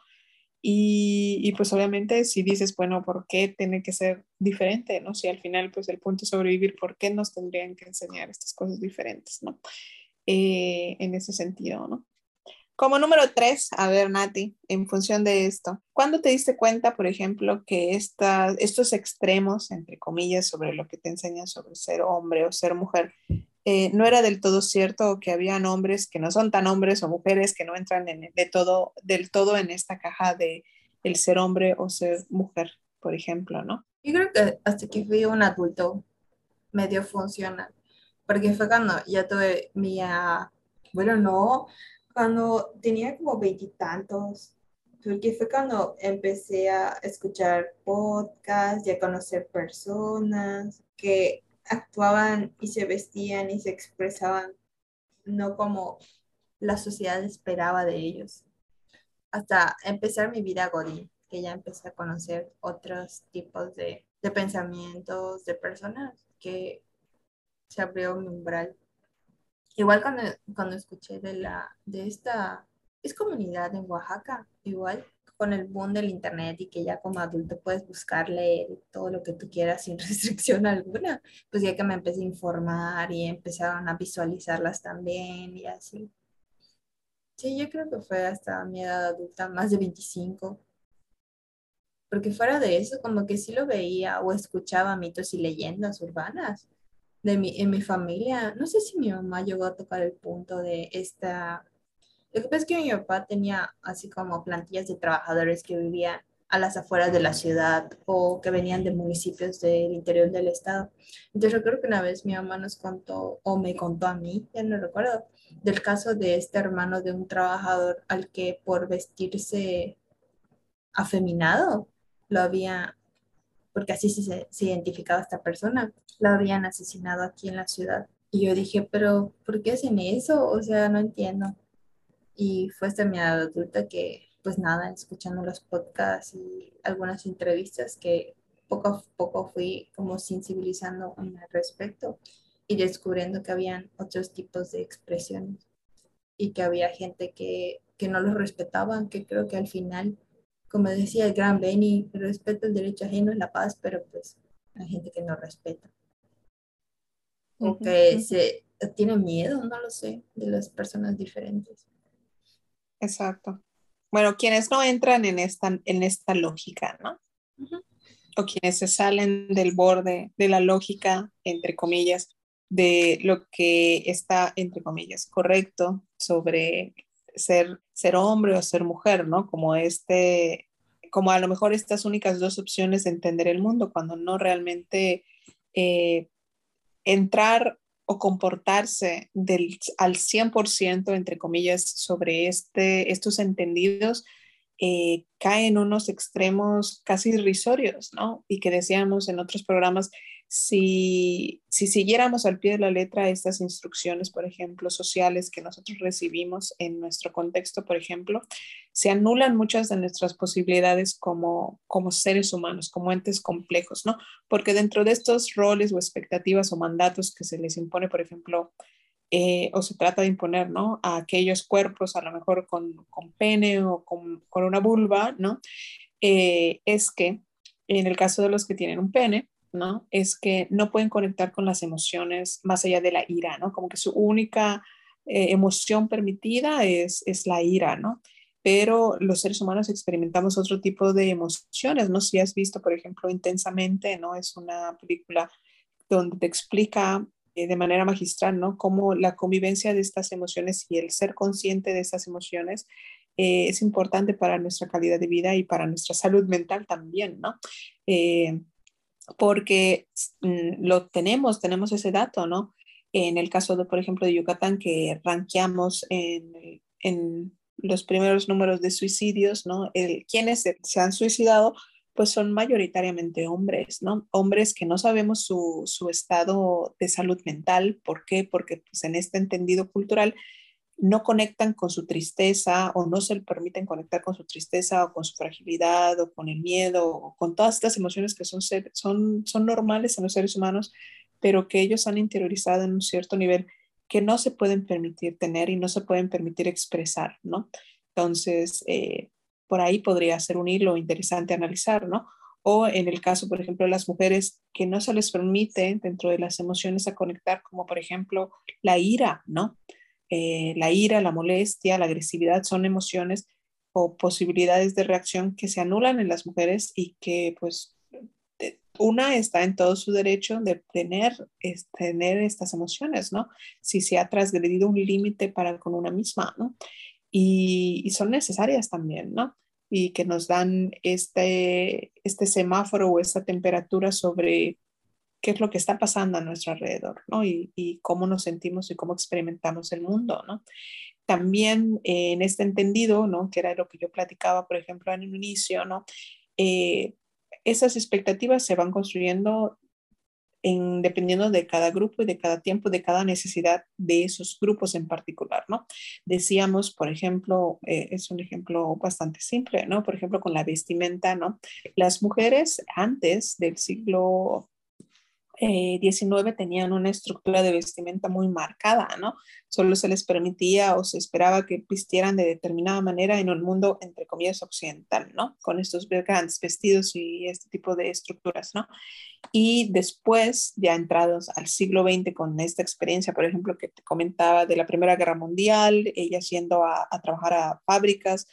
Y, pues obviamente si dices, bueno, ¿por qué tiene que ser diferente? ¿no? Si al final pues el punto es sobrevivir, ¿por qué nos tendrían que enseñar estas cosas diferentes? ¿no? Eh, en ese sentido, ¿no? Como número tres, a ver, Nati, en función de esto, ¿cuándo te diste cuenta, por ejemplo, que esta, estos extremos, entre comillas, sobre lo que te enseñan sobre ser hombre o ser mujer, eh, no era del todo cierto que habían hombres que no son tan hombres o mujeres que no entran en, de todo, del todo en esta caja de el ser hombre o ser mujer, por ejemplo, ¿no? Yo creo que hasta que fui un adulto medio funcional, porque fue cuando ya tuve mi, ah, bueno, no, cuando tenía como veintitantos, porque fue cuando empecé a escuchar podcasts y a conocer personas que actuaban y se vestían y se expresaban no como la sociedad esperaba de ellos. Hasta empezar mi vida godín, que ya empecé a conocer otros tipos de, de pensamientos, de personas, que se abrió mi umbral Igual cuando, cuando escuché de, la, de esta, es comunidad en Oaxaca, igual con el boom del internet y que ya como adulto puedes buscarle todo lo que tú quieras sin [LAUGHS] restricción alguna, pues ya que me empecé a informar y empezaron a visualizarlas también y así. Sí, yo creo que fue hasta mi edad adulta, más de 25. Porque fuera de eso, como que sí lo veía o escuchaba mitos y leyendas urbanas de mi, en mi familia, no sé si mi mamá llegó a tocar el punto de esta... Lo que pasa es que mi papá tenía así como plantillas de trabajadores que vivían a las afueras de la ciudad o que venían de municipios del interior del estado. Entonces recuerdo que una vez mi mamá nos contó, o me contó a mí, ya no recuerdo, del caso de este hermano de un trabajador al que por vestirse afeminado lo había porque así se, se identificaba esta persona, la habían asesinado aquí en la ciudad. Y yo dije, pero ¿por qué hacen eso? O sea, no entiendo. Y fue hasta mi adulta que, pues nada, escuchando los podcasts y algunas entrevistas que poco a poco fui como sensibilizando al respecto y descubriendo que habían otros tipos de expresiones y que había gente que, que no los respetaban, que creo que al final como decía el gran Benny, respeto el derecho ajeno es la paz, pero pues hay gente que no respeta. O que se tiene miedo, no lo sé, de las personas diferentes. Exacto. Bueno, quienes no entran en esta, en esta lógica, ¿no? O quienes se salen del borde de la lógica, entre comillas, de lo que está, entre comillas, correcto sobre ser, ser hombre o ser mujer, ¿no? Como este, como a lo mejor estas únicas dos opciones de entender el mundo, cuando no realmente eh, entrar o comportarse del, al 100%, entre comillas, sobre este, estos entendidos, eh, caen unos extremos casi irrisorios, ¿no? Y que decíamos en otros programas, si, siguiéramos al pie de la letra estas instrucciones, por ejemplo, sociales que nosotros recibimos en nuestro contexto, por ejemplo, se anulan muchas de nuestras posibilidades como, como seres humanos, como entes complejos, ¿no? Porque dentro de estos roles o expectativas o mandatos que se les impone, por ejemplo, eh, o se trata de imponer, ¿no? A aquellos cuerpos, a lo mejor con, con pene o con, con, una vulva, ¿no? Eh, es que en el caso de los que tienen un pene, ¿no? Es que no pueden conectar con las emociones más allá de la ira, ¿no? Como que su única eh, emoción permitida es, es la ira, ¿no? Pero los seres humanos experimentamos otro tipo de emociones, ¿no? Si has visto, por ejemplo, intensamente, ¿no? Es una película donde te explica eh, de manera magistral, ¿no? Cómo la convivencia de estas emociones y el ser consciente de estas emociones eh, es importante para nuestra calidad de vida y para nuestra salud mental también, ¿no? Porque mm, lo tenemos, tenemos ese dato, ¿no? En el caso, de, por ejemplo, de Yucatán, que ranqueamos en, en los primeros números de suicidios, ¿no? El, quienes se, han suicidado, pues son mayoritariamente hombres, ¿no? Hombres que no sabemos su, su estado de salud mental. ¿Por qué? Porque pues, en este entendido cultural no conectan con su tristeza o no se permiten conectar con su tristeza o con su fragilidad o con el miedo o con todas estas emociones que son, son, son normales en los seres humanos, pero que ellos han interiorizado en un cierto nivel que no se pueden permitir tener y no se pueden permitir expresar, ¿no? Entonces, eh, por ahí podría ser un hilo interesante analizar, ¿no? O en el caso, por ejemplo, de las mujeres que no se les permite dentro de las emociones a conectar, como por ejemplo la ira, ¿no? Eh, la ira, la molestia, la agresividad son emociones o posibilidades de reacción que se anulan en las mujeres y que pues una está en todo su derecho de tener, tener estas emociones, ¿no? Si se ha transgredido un límite para con una misma, ¿no? Y, son necesarias también, ¿no? Y que nos dan este, este semáforo o esta temperatura sobre qué es lo que está pasando a nuestro alrededor, ¿no? Y, y cómo nos sentimos y cómo experimentamos el mundo, ¿no? También eh, en este entendido, ¿no? Que era lo que yo platicaba, por ejemplo, en el inicio, ¿no? Eh, esas expectativas se van construyendo en, dependiendo de cada grupo y de cada tiempo, de cada necesidad de esos grupos en particular, ¿no? Decíamos, por ejemplo, eh, es un ejemplo bastante simple, ¿no? Por ejemplo, con la vestimenta, ¿no? Las mujeres antes del siglo 19 eh, tenían una estructura de vestimenta muy marcada, ¿no? Solo se les permitía o se esperaba que vistieran de determinada manera en un mundo, entre comillas, occidental, ¿no? Con estos grandes vestidos y este tipo de estructuras, ¿no? Y después, ya entrados al siglo XX, con esta experiencia, por ejemplo, que te comentaba de la Primera Guerra Mundial, ella yendo a, trabajar a fábricas,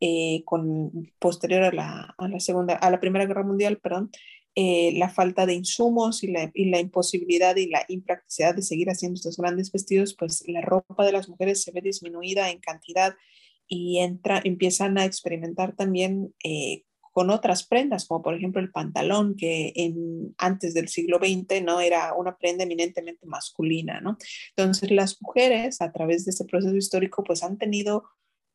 eh, con, posterior a la, a la, segunda, a la Primera Guerra Mundial, perdón, eh, la falta de insumos y la, imposibilidad y la impracticidad de seguir haciendo estos grandes vestidos, pues la ropa de las mujeres se ve disminuida en cantidad y entra, empiezan a experimentar también eh, con otras prendas, como por ejemplo el pantalón, que en, antes del siglo XX no era una prenda eminentemente masculina. Entonces las mujeres a través de este proceso histórico pues han tenido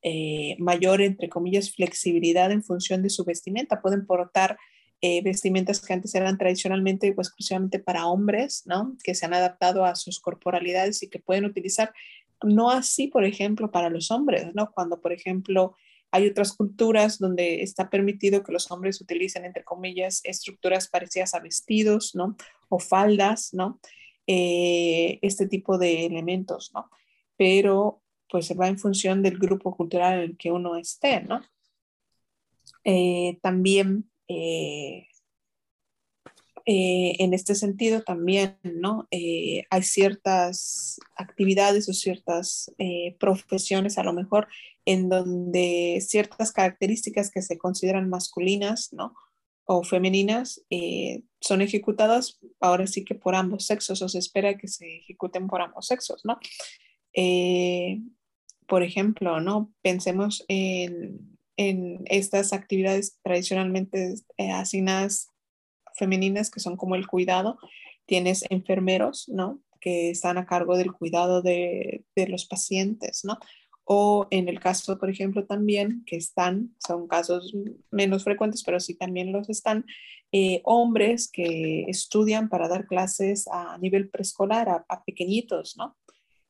eh, mayor, entre comillas, flexibilidad en función de su vestimenta, pueden portar eh, vestimentas que antes eran tradicionalmente o exclusivamente para hombres, ¿no? Que se han adaptado a sus corporalidades y que pueden utilizar, no así, por ejemplo, para los hombres, ¿no? Cuando, por ejemplo, hay otras culturas donde está permitido que los hombres utilicen, entre comillas, estructuras parecidas a vestidos, ¿no? O faldas, ¿no? Eh, este tipo de elementos, ¿no? Pero pues va en función del grupo cultural en el que uno esté, ¿no? Eh, también eh, eh, en este sentido también, ¿no? Eh, hay ciertas actividades o ciertas profesiones a lo mejor en donde ciertas características que se consideran masculinas, ¿no? O femeninas son ejecutadas ahora sí que por ambos sexos o se espera que se ejecuten por ambos sexos, ¿no? por ejemplo, ¿no? Pensemos en en estas actividades tradicionalmente eh, asignadas femeninas, que son como el cuidado, tienes enfermeros, ¿no? Que están a cargo del cuidado de, los pacientes, ¿no? O en el caso, por ejemplo, también que están, son casos menos frecuentes, pero sí también los están, eh, hombres que estudian para dar clases a nivel preescolar a, pequeñitos, ¿no?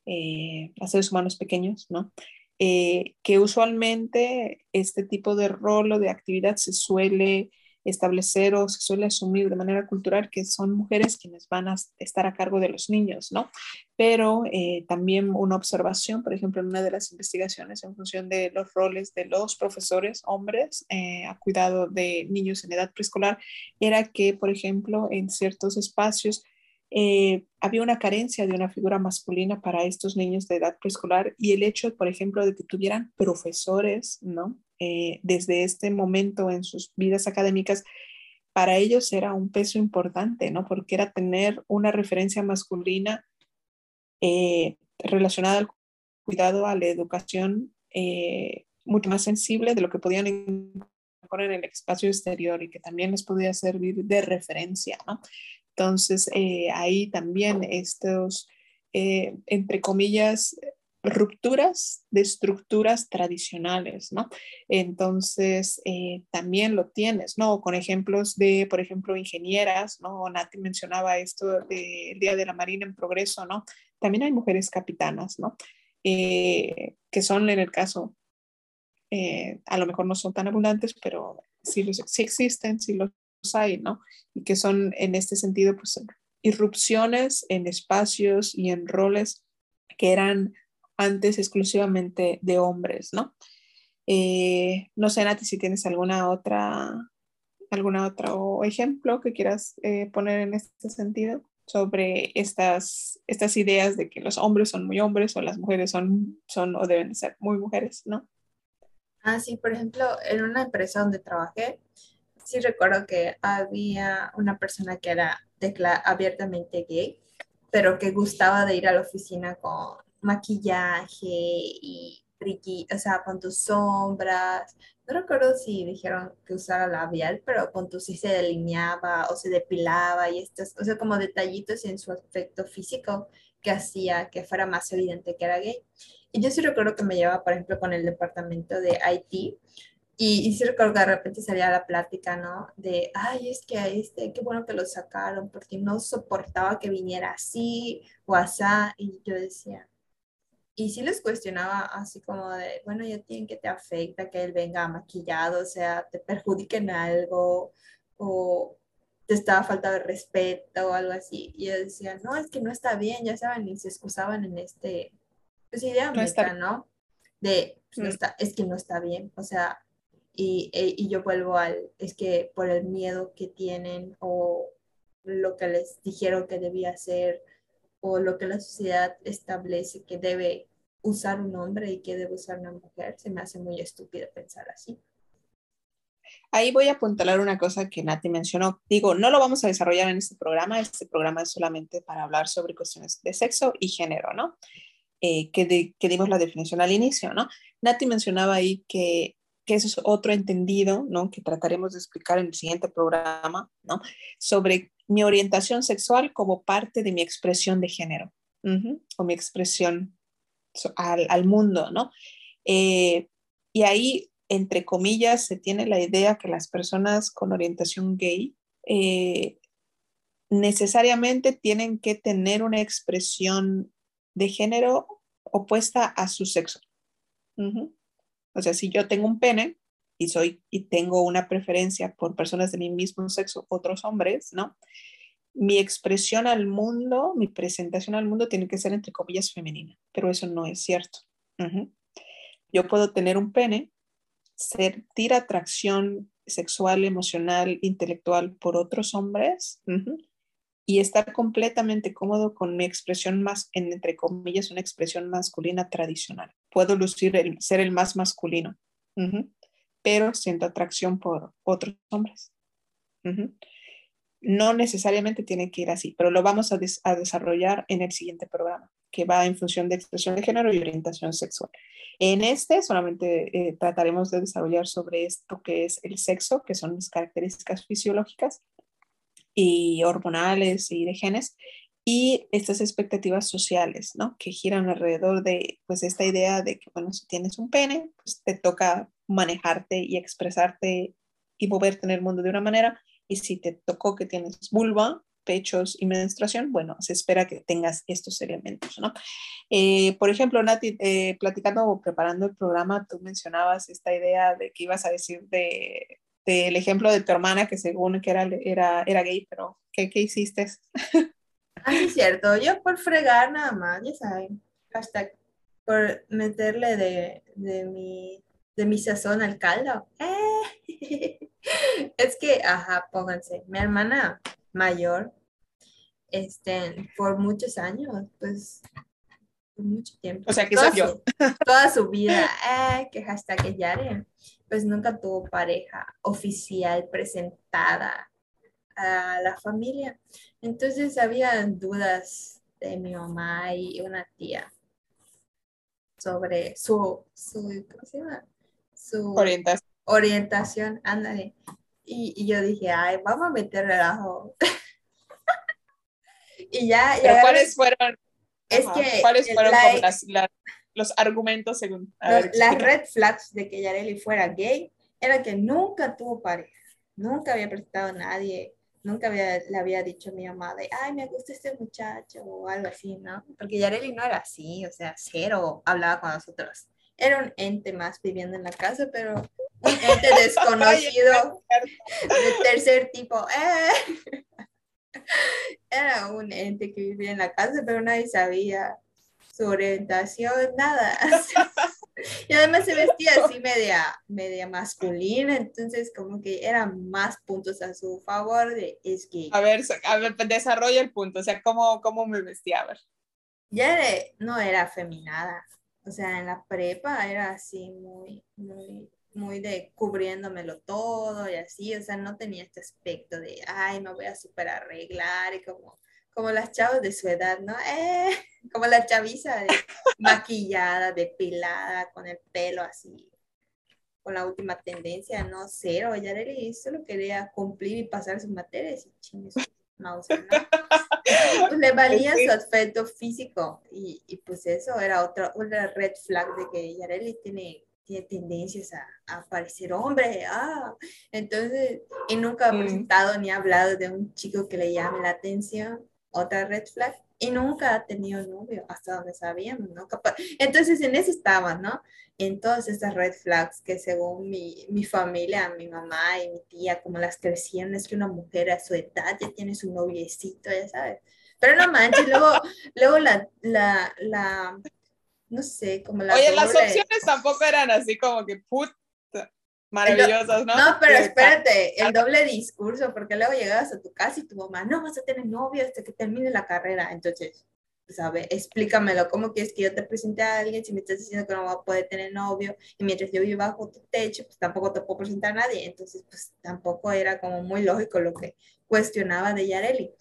Eh, a seres humanos pequeños, ¿no? Eh, que usualmente este tipo de rol o de actividad se suele establecer o se suele asumir de manera cultural que son mujeres quienes van a estar a cargo de los niños, ¿no? Pero eh, también una observación, por ejemplo, en una de las investigaciones en función de los roles de los profesores hombres eh, a cuidado de niños en edad preescolar, era que, por ejemplo, en ciertos espacios eh, había una carencia de una figura masculina para estos niños de edad preescolar y el hecho, por ejemplo, de que tuvieran profesores, ¿no? Eh, desde este momento en sus vidas académicas, para ellos era un peso importante, ¿no? Porque era tener una referencia masculina eh, relacionada al cuidado, a la educación, mucho más sensible de lo que podían encontrar en el espacio exterior y que también les podía servir de referencia, ¿no? Entonces, eh, ahí también estos, eh, entre comillas, rupturas de estructuras tradicionales, ¿no? Entonces, eh, también lo tienes, ¿no? Con ejemplos de, por ejemplo, ingenieras, ¿no? Nati mencionaba esto del Día de la Marina en Progreso, ¿no? También hay mujeres capitanas, ¿no? que son en el caso, a lo mejor no son tan abundantes, pero sí, los, sí existen, sí los hay, ¿no? Y que son en este sentido, pues, irrupciones en espacios y en roles que eran antes exclusivamente de hombres, ¿no? Eh, no sé, Nati, si tienes alguna otra, alguna otro ejemplo que quieras eh, poner en este sentido. sobre estas, estas ideas de que los hombres son muy hombres o las mujeres son, son o deben ser muy mujeres, ¿no? Ah, sí, por ejemplo, en una empresa donde trabajé, sí recuerdo que había una persona que era abiertamente gay, pero que gustaba de ir a la oficina con maquillaje y o sea, con tus sombras. No recuerdo si dijeron que usara labial, pero con tu sí se delineaba o se depilaba y estos, o sea, como detallitos en su aspecto físico que hacía que fuera más evidente que era gay. Y yo sí recuerdo que me llevaba, por ejemplo, con el departamento de IT y, y, sí recuerdo que de repente salía la plática, ¿no? De, ay, es que este, qué bueno que lo sacaron, porque no soportaba que viniera así o así. Y yo decía, y sí les cuestionaba así como de, bueno, ya tienen que te afecta que él venga maquillado, o sea, te perjudique en algo, o te estaba falta de respeto o algo así. Y yo decía, no, es que no está bien, ya saben, y se excusaban en este, pues idea no. ¿no? De, pues, no mm. está, es que no está bien, o sea, y, e, y yo vuelvo al, es que por el miedo que tienen o lo que les dijeron que debía hacer o lo que la sociedad establece que debe usar un hombre y que debe usar una mujer, se me hace muy estúpido pensar así. Ahí voy a apuntalar una cosa que Nati mencionó. Digo, no lo vamos a desarrollar en este programa. Este programa es solamente para hablar sobre cuestiones de sexo y género, ¿no? Eh, que, que dimos la definición al inicio, ¿no? Nati mencionaba ahí que que eso es otro entendido, ¿no? Que trataremos de explicar en el siguiente programa, ¿no? Sobre mi orientación sexual como parte de mi expresión de género o mi expresión al, mundo, ¿no? Eh, y ahí, entre comillas, se tiene la idea que las personas con orientación gay eh, necesariamente tienen que tener una expresión de género opuesta a su sexo. O sea, si yo tengo un pene y soy y tengo una preferencia por personas de mi mismo sexo, otros hombres, ¿no? Mi expresión al mundo, mi presentación al mundo tiene que ser entre comillas femenina, pero eso no es cierto. Yo puedo tener un pene, sentir atracción sexual, emocional, intelectual por otros hombres y estar completamente cómodo con mi expresión más, en, entre comillas, una expresión masculina tradicional. Puedo lucir el, ser el más masculino, pero siento atracción por otros hombres. No necesariamente tiene que ir así, pero lo vamos a, desarrollar en el siguiente programa, que va en función de expresión de género y orientación sexual. En este solamente eh, trataremos de desarrollar sobre esto que es el sexo, que son las características fisiológicas, y hormonales y de genes y estas expectativas sociales, ¿no? Que giran alrededor de, pues, esta idea de que, bueno, si tienes un pene, pues te toca manejarte y expresarte y moverte en el mundo de una manera, y si te tocó que tienes vulva, pechos y menstruación, bueno, se espera que tengas estos elementos, ¿no? Eh, por ejemplo, Nati, eh, platicando o preparando el programa, tú mencionabas esta idea de que ibas a decir de el ejemplo de tu hermana que según que era, era, era gay, pero ¿qué, qué hiciste? [LAUGHS] Ah, es cierto, yo por fregar nada más, ya saben, hasta por meterle de, de, mi, de mi sazón al caldo. Eh. [LAUGHS] Es que, ajá, pónganse, mi hermana mayor, este, por muchos años, pues, por mucho tiempo. O sea, que soy yo. toda su vida, eh, que hasta que ya pues nunca tuvo pareja oficial presentada a la familia. Entonces había dudas de mi mamá y una tía sobre su, su ¿cómo se llama? Su orientación. Orientación, ándale. Y, yo dije, ay, vamos a meter relajo. [LAUGHS] y ya, ¿Pero cuáles fueron? Es que ¿Cuáles fueron las, los argumentos según... las red flags de que Yareli fuera gay era que nunca tuvo pareja, nunca había presentado a nadie, nunca había, le había dicho a mi mamá de, ay, me gusta este muchacho o algo así, ¿no? Porque Yareli no era así, o sea, cero hablaba con nosotros. Era un ente más viviendo en la casa, pero un ente [LAUGHS] desconocido de tercer tipo. Eh. Era un ente que vivía en la casa, pero nadie sabía su orientación, nada. [LAUGHS] Y además se vestía así media, media masculina, entonces como que eran más puntos a su favor de es que... A ver, a ver desarrolla el punto, o sea, ¿cómo, cómo me vestía? A ver. Ya no era afeminada, o sea, en la prepa era así muy, muy, muy de cubriéndomelo todo y así, o sea, no tenía este aspecto de, ay, me voy a super arreglar y como como las chavas de su edad, ¿no? Eh, [LAUGHS] como la chaviza de, [LAUGHS] maquillada, depilada, con el pelo así, con la última tendencia, no cero. Yareli solo quería cumplir y pasar sus materias y chingue su mouse, ¿no? [LAUGHS] Le valía su aspecto físico y, y, pues eso era otra, una red flag de que Yareli tiene tiene tendencias a, a, parecer hombre, ah, entonces, y nunca ha mm. presentado ni ha hablado de un chico que le llame la atención, otra red flag, y nunca ha tenido novio, hasta donde sabíamos, ¿no? Entonces en eso estaba, ¿no? En todas estas red flags que según mi, mi, familia, mi mamá y mi tía, como las crecían, es que una mujer a su edad ya tiene su noviecito, ya sabes. Pero no manches, luego, [LAUGHS] luego la, la, la, no sé, como la... Oye, las opciones tampoco eran así como que, put, maravillosas, ¿no? No, pero espérate, el doble discurso, porque luego llegabas a tu casa y tu mamá, no vas a tener novio hasta que termine la carrera. Entonces, ¿sabes? Pues, explícamelo, ¿cómo quieres que yo te presente a alguien si me estás diciendo que no va a poder tener novio y mientras yo vivo bajo tu techo, pues tampoco te puedo presentar a nadie? Entonces, pues tampoco era como muy lógico lo que cuestionaba de Yareli.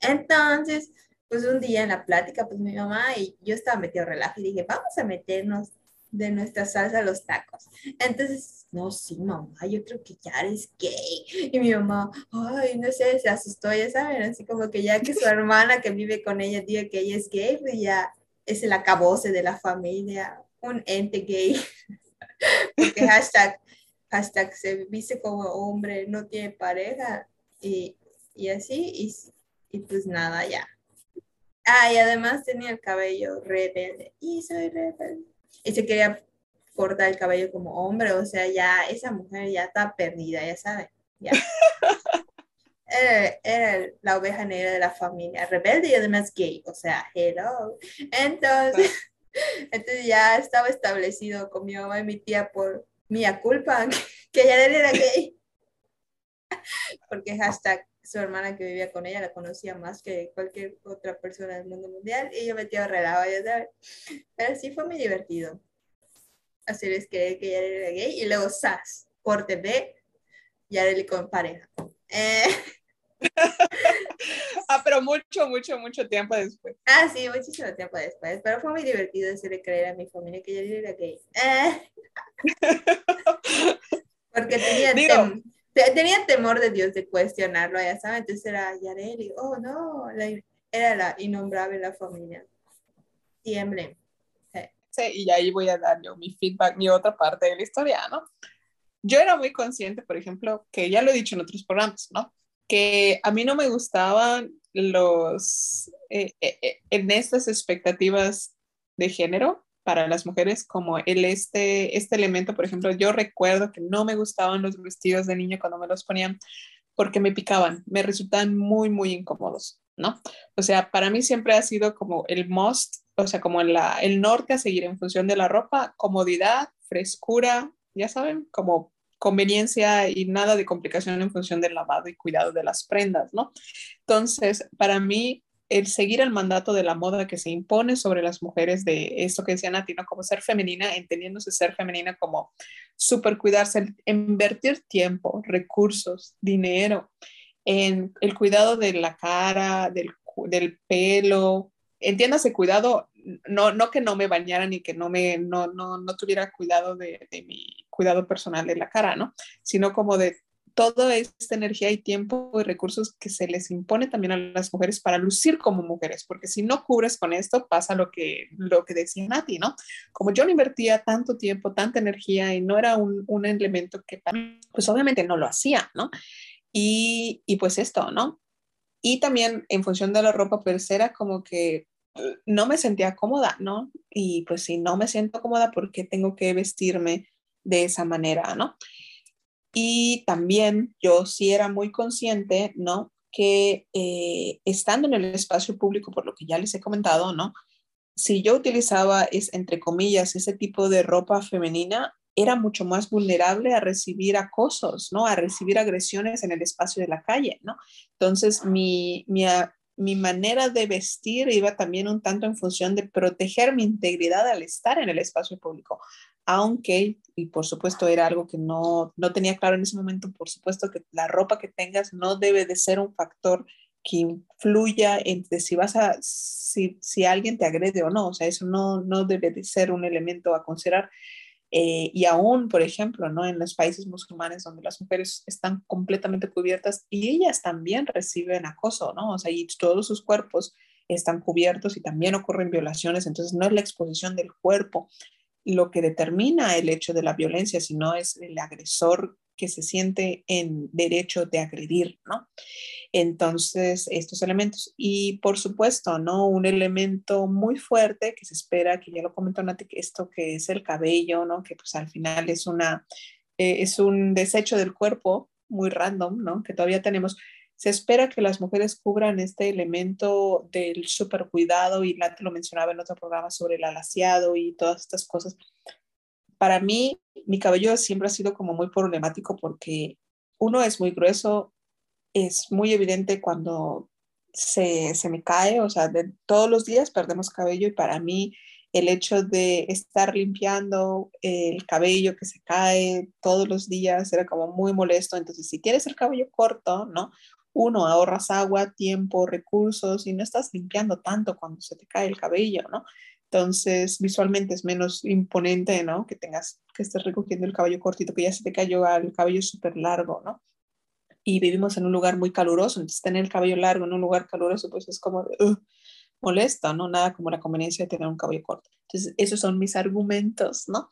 Entonces, pues un día en la plática, pues mi mamá y yo estaba metido relajo y dije, vamos a meternos de nuestra salsa a los tacos. Entonces, no, sí, mamá, yo creo que ya eres gay. Y mi mamá, ay, no sé, se asustó, ya saben, así como que ya que su [LAUGHS] hermana que vive con ella diga que ella es gay, pues ya es el acabose de la familia, un ente gay. [LAUGHS] Porque hashtag, hashtag se viste como hombre, no tiene pareja y, y así, y, y pues nada, ya. Ah, y además tenía el cabello rebelde. Y soy rebelde y se quería cortar el cabello como hombre, o sea, ya esa mujer ya está perdida, ya saben, ya. [LAUGHS] Era, la oveja negra de la familia, rebelde y además gay, o sea, hello. Entonces, [LAUGHS] entonces ya estaba establecido con mi mamá y mi tía por mía culpa [LAUGHS] que ella era gay. Porque hashtag su hermana que vivía con ella la conocía más que cualquier otra persona del mundo mundial y yo metía relajo, ya sabes. Pero sí fue muy divertido. Hacer es que, que ya era gay y luego SAS, corte B, ya era con pareja. Eh. [LAUGHS] ah, pero mucho, mucho, mucho tiempo después. Ah, sí, muchísimo tiempo después. Pero fue muy divertido hacerle creer a mi familia que ya era gay. Eh. [LAUGHS] Porque tenía tenía temor de Dios de cuestionarlo, ya saben, entonces era Yareli, oh no, era la innombrable la familia. Tiemble. Sí. y ahí voy a dar yo mi feedback, mi otra parte de la historia, ¿no? Yo era muy consciente, por ejemplo, que ya lo he dicho en otros programas, ¿no? Que a mí no me gustaban los, eh, eh, eh, en estas expectativas de género, para las mujeres como el este, este elemento, por ejemplo, yo recuerdo que no me gustaban los vestidos de niño cuando me los ponían porque me picaban, me resultaban muy, muy incómodos, ¿no? O sea, para mí siempre ha sido como el must, o sea, como la, el norte a seguir en función de la ropa, comodidad, frescura, ya saben, como conveniencia y nada de complicación en función del lavado y cuidado de las prendas, ¿no? Entonces, para mí, el seguir el mandato de la moda que se impone sobre las mujeres de esto que decía Nati, ¿no? Como ser femenina, entendiéndose ser femenina como super cuidarse, invertir tiempo, recursos, dinero en el cuidado de la cara, del, del pelo, entiéndase cuidado, no, no que no me bañara ni que no, me, no, no, no tuviera cuidado de, de mi cuidado personal de la cara, ¿no? Sino como de toda esta energía y tiempo y recursos que se les impone también a las mujeres para lucir como mujeres, porque si no cubres con esto, pasa lo que, lo que decía Nati, ¿no? Como yo no invertía tanto tiempo, tanta energía y no era un, un elemento que pues obviamente no lo hacía, ¿no? Y, y, pues esto, ¿no? Y también en función de la ropa, pues era como que eh, no me sentía cómoda, ¿no? Y pues si no me siento cómoda, ¿por qué tengo que vestirme de esa manera, ¿no? Y también yo sí era muy consciente, ¿no? Que eh, estando en el espacio público, por lo que ya les he comentado, ¿no? si yo utilizaba, es, entre comillas, ese tipo de ropa femenina, era mucho más vulnerable a recibir acosos, ¿no? A recibir agresiones en el espacio de la calle, ¿no? Entonces, mi, mi, mi manera de vestir iba también un tanto en función de proteger mi integridad al estar en el espacio público, aunque, y por supuesto era algo que no, no tenía claro en ese momento, por supuesto que la ropa que tengas no debe de ser un factor que influya en si vas a, si, si alguien te agrede o no, o sea, eso no, no debe de ser un elemento a considerar. Eh, y aún, por ejemplo, ¿no? en los países musulmanes donde las mujeres están completamente cubiertas y ellas también reciben acoso, ¿no? O sea, y todos sus cuerpos están cubiertos y también ocurren violaciones, entonces no es la exposición del cuerpo lo que determina el hecho de la violencia, sino es el agresor que se siente en derecho de agredir, ¿no? Entonces, estos elementos. Y por supuesto, ¿no? Un elemento muy fuerte que se espera, que ya lo comentó Nati, esto que es el cabello, ¿no? Que pues al final es una, eh, es un desecho del cuerpo muy random, ¿no? Que todavía tenemos. Se espera que las mujeres cubran este elemento del supercuidado y Nati lo mencionaba en otro programa sobre el alaciado y todas estas cosas para mí, mi cabello siempre ha sido como muy problemático porque uno es muy grueso, es muy evidente cuando se, se me cae, o sea, de, todos los días perdemos cabello y para mí el hecho de estar limpiando el cabello que se cae todos los días era como muy molesto. Entonces, si tienes el cabello corto, ¿no? Uno, ahorras agua, tiempo, recursos y no estás limpiando tanto cuando se te cae el cabello, ¿no? Entonces, visualmente es menos imponente, ¿no? Que tengas, que estés recogiendo el cabello cortito, que ya se te cayó el cabello súper largo, ¿no? Y vivimos en un lugar muy caluroso, entonces tener el cabello largo en un lugar caluroso, pues es como uh, molesto, ¿no? Nada como la conveniencia de tener un cabello corto. Entonces, esos son mis argumentos, ¿no?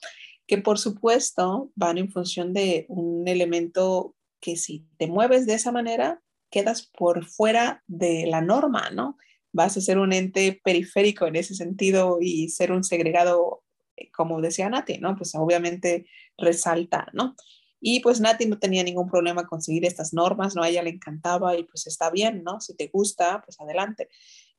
Que por supuesto van en función de un elemento que si te mueves de esa manera, quedas por fuera de la norma, ¿no? vas a ser un ente periférico en ese sentido y ser un segregado, eh, como decía Nati, ¿no? Pues obviamente resalta, ¿no? Y pues Nati no tenía ningún problema con seguir estas normas, ¿no? A ella le encantaba y pues está bien, ¿no? Si te gusta, pues adelante.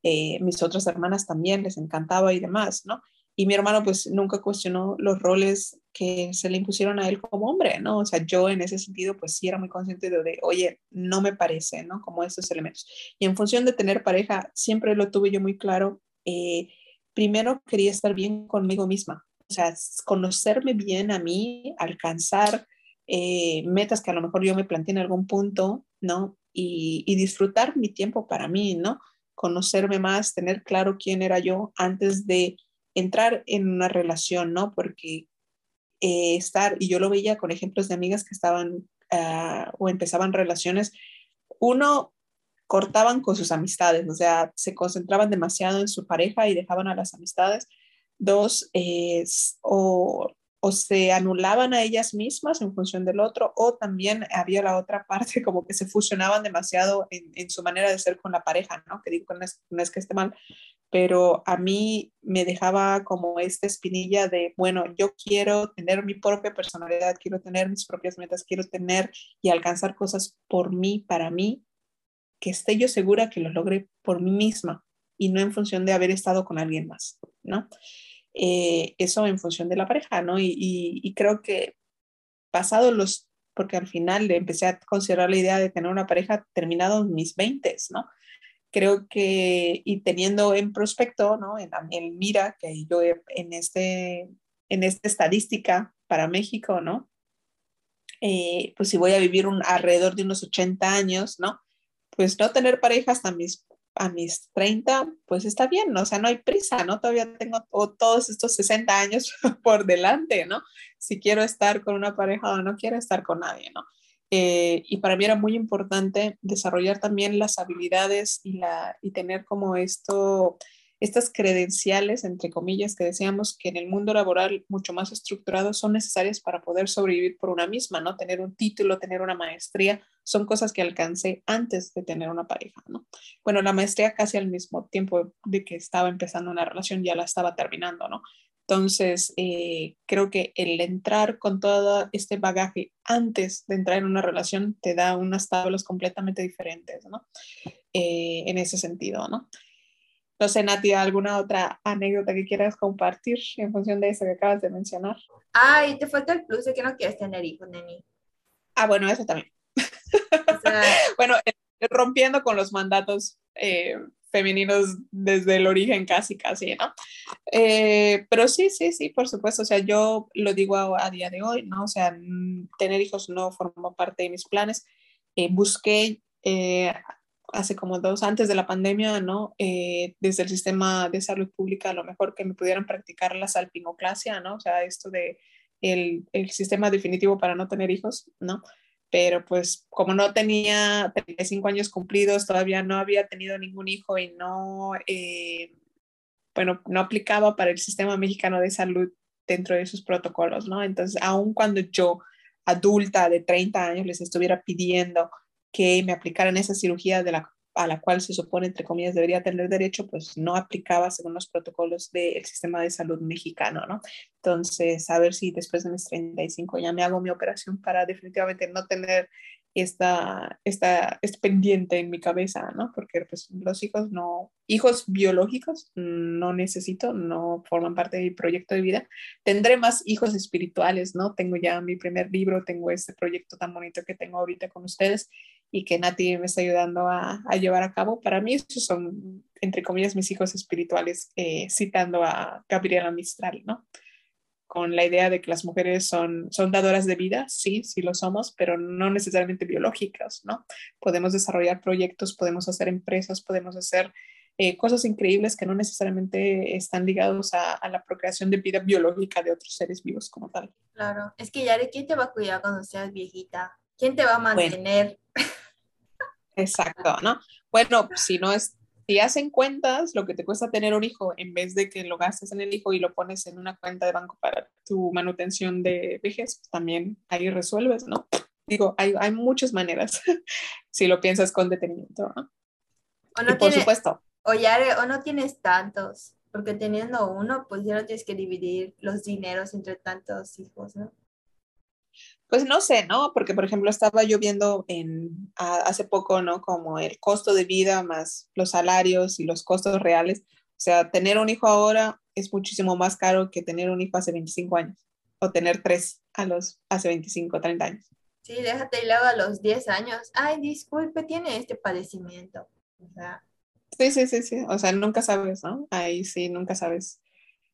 Eh, mis otras hermanas también les encantaba y demás, ¿no? Y mi hermano pues nunca cuestionó los roles que se le impusieron a él como hombre, ¿no? O sea, yo en ese sentido pues sí era muy consciente de, de, oye, no me parece, ¿no? Como estos elementos. Y en función de tener pareja, siempre lo tuve yo muy claro. Eh, primero quería estar bien conmigo misma, o sea, conocerme bien a mí, alcanzar eh, metas que a lo mejor yo me planteé en algún punto, ¿no? Y, y disfrutar mi tiempo para mí, ¿no? Conocerme más, tener claro quién era yo antes de entrar en una relación, ¿no? Porque eh, estar, y yo lo veía con ejemplos de amigas que estaban ah, o empezaban relaciones, uno, cortaban con sus amistades, o sea, se concentraban demasiado en su pareja y dejaban a las amistades. Dos, o, o se anulaban a ellas mismas en función del otro, o también había la otra parte [LAUGHS] como que se fusionaban demasiado en, en su manera de ser con la pareja, ¿no? Que digo, no es, no es que esté mal, pero a mí me dejaba como esta espinilla de, bueno, yo quiero tener mi propia personalidad, quiero tener mis propias metas, quiero tener y alcanzar cosas por mí, para mí, que esté yo segura que lo logre por mí misma y no en función de haber estado con alguien más, ¿no? Eh, eso en función de la pareja, ¿no? Y, y, creo que pasado los, porque al final empecé a considerar la idea de tener una pareja terminado en mis 20, ¿no? Creo que, y teniendo en prospecto, ¿no? En, en mira, que yo en, este, en esta estadística para México, ¿no? Eh, pues si voy a vivir un, alrededor de unos 80 años, ¿no? Pues no tener pareja hasta mis, a mis 30, pues está bien, ¿no? O sea, no hay prisa, ¿no? Todavía tengo todos estos 60 años [LAUGHS] por delante, ¿no? Si quiero estar con una pareja o no quiero estar con nadie, ¿no? Eh, y para mí era muy importante desarrollar también las habilidades y, la, y tener como esto, estas credenciales, entre comillas, que decíamos que en el mundo laboral mucho más estructurado son necesarias para poder sobrevivir por una misma, ¿no? Tener un título, tener una maestría, son cosas que alcancé antes de tener una pareja, ¿no? Bueno, la maestría casi al mismo tiempo de que estaba empezando una relación ya la estaba terminando, ¿no? Entonces, eh, creo que el entrar con todo este bagaje antes de entrar en una relación te da unas tablas completamente diferentes, ¿no? Eh, en ese sentido, ¿no? No sé, Nati, ¿alguna otra anécdota que quieras compartir en función de eso que acabas de mencionar? Ay, te falta el plus de que no quieres tener hijos, Neni. Ah, bueno, eso también. [LAUGHS] bueno, eh, rompiendo con los mandatos eh, femeninos desde el origen casi, casi, ¿no? Eh, pero sí, sí, sí, por supuesto, o sea, yo lo digo a, día de hoy, ¿no? O sea, tener hijos no formó parte de mis planes. busqué hace como dos, antes de la pandemia, ¿no? Eh, desde el sistema de salud pública, a lo mejor que me pudieran practicar la salpingoclasia, ¿no? O sea, esto de el, el sistema definitivo para no tener hijos, ¿no? Pero pues como no tenía 35 años cumplidos, todavía no había tenido ningún hijo y no, eh, bueno, no aplicaba para el sistema mexicano de salud dentro de sus protocolos, ¿no? Entonces, aun cuando yo, adulta de 30 años, les estuviera pidiendo que me aplicaran esa cirugía de la, a la cual se supone, entre comillas, debería tener derecho, pues no aplicaba según los protocolos del sistema de salud mexicano, ¿no? Entonces, a ver si después de mis 35 ya me hago mi operación para definitivamente no tener esta, esta, este pendiente en mi cabeza, ¿no? Porque pues, los hijos no, hijos biológicos no necesito, no forman parte de mi proyecto de vida. Tendré más hijos espirituales, ¿no? Tengo ya mi primer libro, tengo este proyecto tan bonito que tengo ahorita con ustedes y que Nati me está ayudando a, a llevar a cabo. Para mí, esos son, entre comillas, mis hijos espirituales, eh, citando a Gabriela Mistral, ¿no? Con la idea de que las mujeres son, son dadoras de vida, sí, sí lo somos, pero no necesariamente biológicas, ¿no? Podemos desarrollar proyectos, podemos hacer empresas, podemos hacer eh, cosas increíbles que no necesariamente están ligados a, a, la procreación de vida biológica de otros seres vivos como tal. Claro, es que Yare, ¿quién te va a cuidar cuando seas viejita? ¿Quién te va a mantener? Exacto, ¿no? Bueno, si no es, si hacen cuentas lo que te cuesta tener un hijo, en vez de que lo gastes en el hijo y lo pones en una cuenta de banco para tu manutención de vejez, pues también ahí resuelves, ¿no? Digo, hay, hay muchas maneras, [LAUGHS] si lo piensas con detenimiento, ¿no? O no por supuesto. O, ya, o no tienes tantos, porque teniendo uno, pues ya no tienes que dividir los dineros entre tantos hijos, ¿no? Pues no sé, ¿no? Porque, por ejemplo, estaba yo viendo en, hace poco, ¿no? Como el costo de vida más los salarios y los costos reales. O sea, tener un hijo ahora es muchísimo más caro que tener un hijo hace 25 años o tener tres a los hace 25, 30 años. Sí, déjate y luego a los 10 años. Ay, disculpe, tiene este padecimiento. O sea. Sí, sí, sí, sí. O sea, nunca sabes, ¿no? Ahí sí, nunca sabes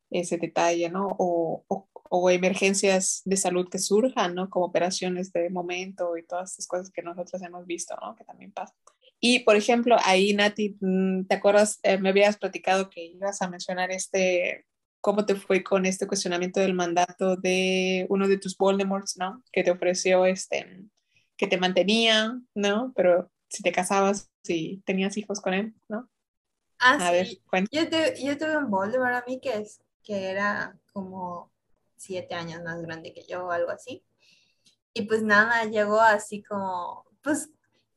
ese detalle, ¿no? O, o o emergencias de salud que surjan, ¿no? Como operaciones de momento y todas estas cosas que nosotros hemos visto, ¿no? Que también pasan. Y, por ejemplo, ahí, Nati, mm, ¿te acuerdas? Eh, me habías platicado que ibas a mencionar este, cómo te fue con este cuestionamiento del mandato de uno de tus Voldemorts, ¿no? Que te ofreció, este, que te mantenía, ¿no? Pero si te casabas, si tenías hijos con él, ¿no? Ah, a sí. Ver, yo, yo tuve un Voldemort a mí que, es, que era como siete años más grande que yo o algo así. Y pues nada, llegó así como, pues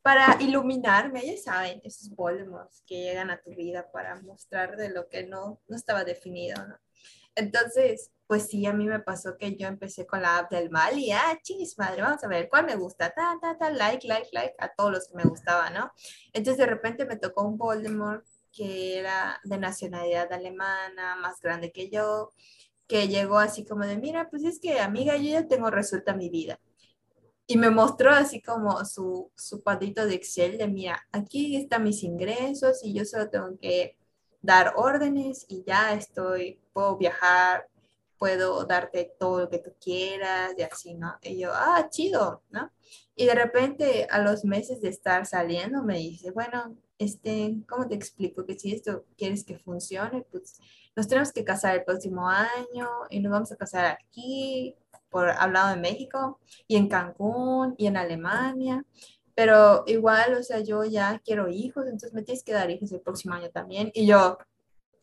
para iluminarme, ya saben, esos Voldemorts que llegan a tu vida para mostrar de lo que no, no estaba definido, ¿no? Entonces, pues sí, a mí me pasó que yo empecé con la app del mal y, ah, chis, madre, vamos a ver cuál me gusta, ta, ta, ta, like, like, like, a todos los que me gustaban, ¿no? Entonces de repente me tocó un Voldemort que era de nacionalidad alemana, más grande que yo, que llegó así como de, mira, pues es que amiga, yo ya tengo resuelta mi vida. Y me mostró así como su, su cuadrito de Excel de, mira, aquí están mis ingresos y yo solo tengo que dar órdenes y ya estoy, puedo viajar, puedo darte todo lo que tú quieras y así, ¿no? Y yo, ah, chido, ¿no? Y de repente a los meses de estar saliendo me dice, bueno, este, ¿cómo te explico? Que si esto quieres que funcione, pues nos tenemos que casar el próximo año y nos vamos a casar aquí, por hablado de México, y en Cancún, y en Alemania. Pero igual, o sea, yo ya quiero hijos, entonces me tienes que dar hijos el próximo año también. Y yo,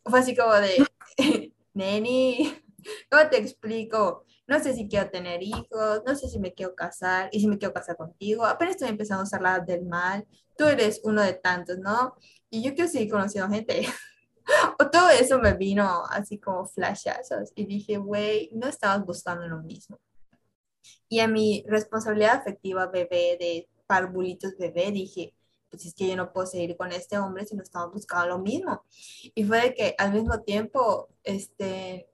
fue así como de, [LAUGHS] neni, [LAUGHS] ¿cómo te explico? No sé si quiero tener hijos, no sé si me quiero casar, y si me quiero casar contigo. Apenas estoy empezando a usar la del mal. Tú eres uno de tantos, ¿no? Y yo quiero seguir conociendo gente. [LAUGHS] o todo eso me vino así como flashazos y dije, güey, no estabas buscando lo mismo. Y a mi responsabilidad afectiva bebé de parvulitos bebé dije, pues es que yo no puedo seguir con este hombre si no estamos buscando lo mismo. Y fue de que al mismo tiempo, este,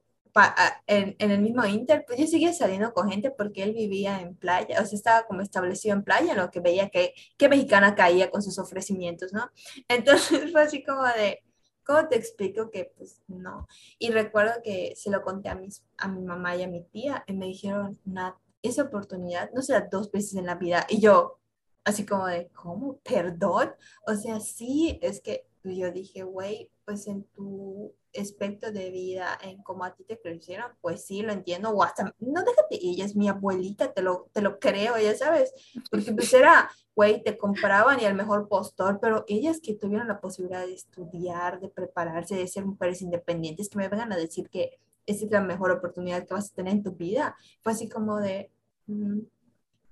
en, en, el mismo Inter, pues yo seguía saliendo con gente porque él vivía en playa, o sea, estaba como establecido en playa, lo que veía que, que mexicana caía con sus ofrecimientos, ¿no? [LAUGHS] Entonces fue así como de, ¿cómo te explico que pues no? Y recuerdo que se lo conté a, mis, a mi mamá y a mi tía y me dijeron, Nat, esa oportunidad no se da dos veces en la vida. Y yo, así como de, ¿cómo? ¿Perdón? O sea, sí, es que yo dije, güey, pues en tu aspecto de vida, en cómo a ti te crecieron, pues sí, lo entiendo, o hasta, no déjate, ella es mi abuelita, te lo, te lo creo, ya sabes, porque pues [LAUGHS] era, güey, te compraban y el mejor postor, pero ellas que tuvieron la posibilidad de estudiar, de prepararse, de ser mujeres independientes, que me vengan a decir que esa es la mejor oportunidad que vas a tener en tu vida, fue así como de, mm,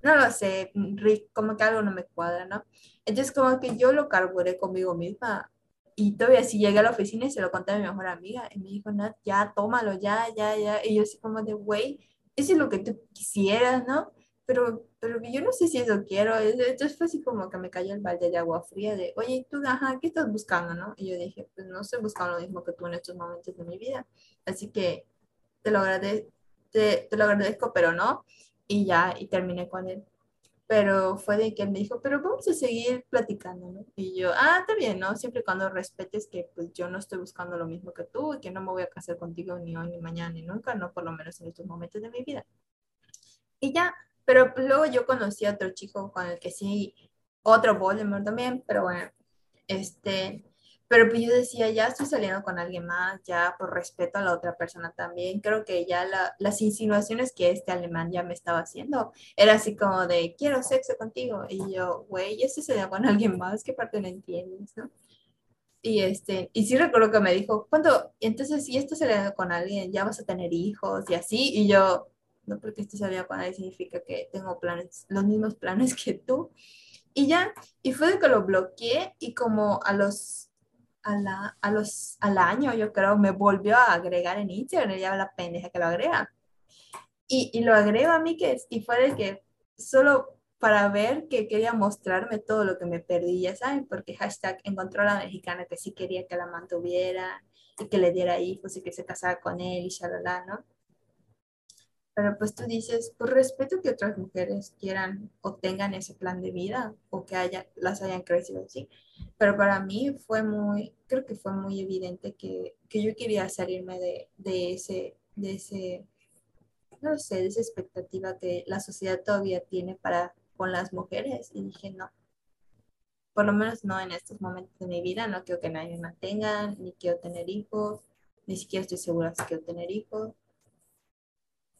no lo sé, Rick, como que algo no me cuadra, ¿no? Entonces como que yo lo carburé conmigo misma y todavía si llegué a la oficina y se lo conté a mi mejor amiga y me dijo, Nat, ya, tómalo, ya, ya, ya. Y yo así como de, güey, eso es lo que tú quisieras, ¿no? Pero, pero yo no sé si eso quiero. Entonces fue así como que me cayó el balde de agua fría de, oye, tú, ajá, ¿qué estás buscando, no? Y yo dije, pues no estoy buscando lo mismo que tú en estos momentos de mi vida. Así que te lo, agradezco, te, te lo agradezco, pero no. Y ya, y terminé con él pero fue de que él me dijo, pero vamos a seguir platicando, ¿no? Y yo, ah, está bien, ¿no? Siempre y cuando respetes que pues yo no estoy buscando lo mismo que tú y que no me voy a casar contigo ni hoy, ni mañana, ni nunca, no por lo menos en estos momentos de mi vida. Y ya, pero luego yo conocí a otro chico con el que sí, otro Voldemort también, pero bueno, este, pero pues yo decía, ya estoy saliendo con alguien más, ya por respeto a la otra persona también. Creo que ya las insinuaciones que este alemán ya me estaba haciendo era así como de, quiero sexo contigo. Y yo, güey, ya estoy saliendo con alguien más, ¿qué parte no entiendes? ¿no? Y, este, y sí recuerdo que me dijo, ¿cuándo? Entonces, si estás saliendo con alguien, ya vas a tener hijos y así. Y yo, no porque estoy saliendo con alguien significa que tengo planes, los mismos planes que tú. Y ya, y fue de que lo bloqueé y como a los a la, a los, al año, yo creo, me volvió a agregar en Instagram, ya la pendeja que lo agrega. Y, y lo agrego a mí que y fue de que solo para ver que quería mostrarme todo lo que me perdí, ya saben, porque hashtag encontró a la mexicana que sí quería que la mantuviera y que le diera hijos y que se casara con él y shalala, ¿no? Pero pues tú dices, por respeto que otras mujeres quieran o tengan ese plan de vida o que haya, las hayan crecido así. Pero para mí fue muy, creo que fue muy evidente que, que yo quería salirme de, de, ese, de ese, no sé, de esa expectativa que la sociedad todavía tiene para con las mujeres. Y dije, no, por lo menos no en estos momentos de mi vida, no quiero que nadie me mantenga, ni quiero tener hijos, ni siquiera estoy segura si quiero tener hijos.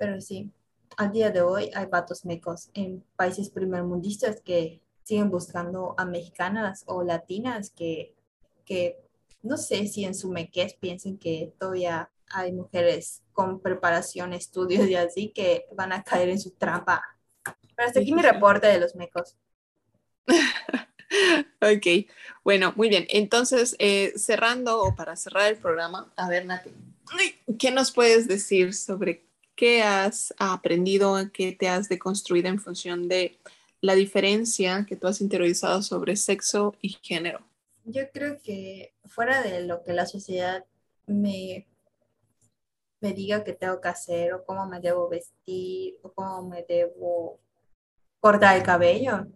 Pero sí, al día de hoy hay vatos mecos en países primermundistas que siguen buscando a mexicanas o latinas que, que no sé si en su mequez piensen que todavía hay mujeres con preparación, estudios y así que van a caer en su trampa. Pero hasta aquí mi reporte de los mecos. [LAUGHS] ok, bueno, muy bien. Entonces, eh, cerrando o para cerrar el programa, a ver, Nati, ¿qué nos puedes decir sobre ¿Qué has aprendido, qué te has deconstruido en función de la diferencia que tú has interiorizado sobre sexo y género? Yo creo que fuera de lo que la sociedad me, me diga que tengo que hacer o cómo me debo vestir o cómo me debo cortar el cabello.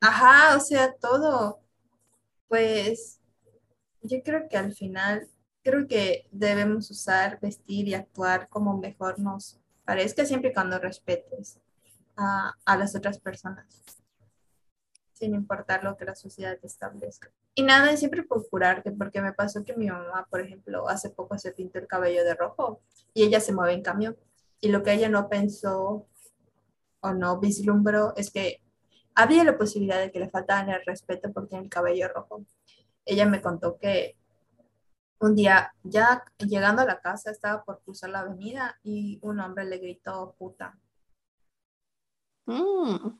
Ajá, o sea, todo. Pues yo creo que al final, creo que debemos usar, vestir y actuar como mejor nos parezca siempre y cuando respetes a, a las otras personas, sin importar lo que la sociedad te establezca. Y nada, siempre procurarte, porque me pasó que mi mamá, por ejemplo, hace poco se pintó el cabello de rojo y ella se mueve en camión. Y lo que ella no pensó o no vislumbró es que había la posibilidad de que le faltaran el respeto porque tiene el cabello rojo. Ella me contó que un día, ya llegando a la casa, estaba por cruzar la avenida y un hombre le gritó puta. Mm.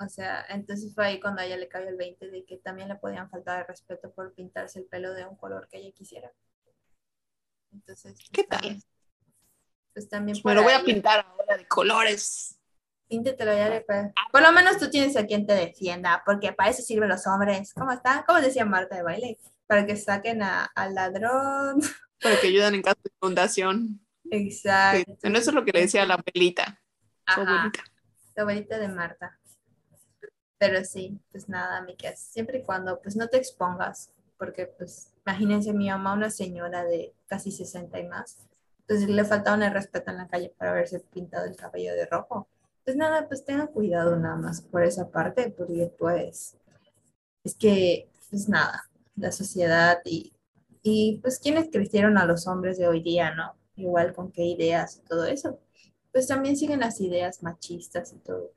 O sea, entonces fue ahí cuando a ella le cayó el 20 de que también le podían faltar el respeto por pintarse el pelo de un color que ella quisiera. Entonces, ¿qué tal? Pues también Me lo voy a pintar ahora de colores. Inténtalo ya, por lo menos tú tienes a quien te defienda, porque para eso sirven los hombres. ¿Cómo está? ¿Cómo decía Marta de baile? Para que saquen al ladrón. [LAUGHS] Para que ayuden en caso de inundación. Exacto. eso es lo que le decía la abuelita. abuelita. La abuelita de Marta. Pero sí, pues nada, amigas, siempre y cuando pues no te expongas, porque pues imagínense mi mamá, una señora de casi 60 y más, entonces le faltaba un respeto en la calle para haberse pintado el cabello de rojo. Pues nada, pues tengan cuidado nada más por esa parte, porque pues es que, pues nada, la sociedad y, y pues quienes crecieron a los hombres de hoy día, ¿no? Igual con qué ideas y todo eso, pues también siguen las ideas machistas y todo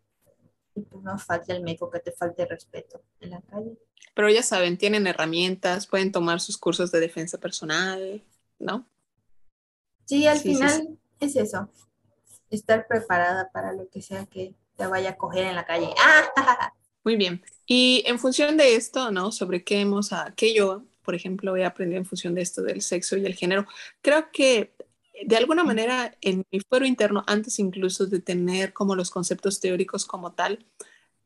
y pues no falta el médico que te falte respeto en la calle. Pero ya saben, tienen herramientas, pueden tomar sus cursos de defensa personal, ¿no? Sí, al final es eso, estar preparada para lo que sea que te vaya a coger en la calle. Muy bien. Y en función de esto, ¿no? Sobre qué hemos, qué yo, por ejemplo, he aprendido en función de esto del sexo y el género, creo que de alguna manera en mi fuero interno, antes incluso de tener como los conceptos teóricos como tal,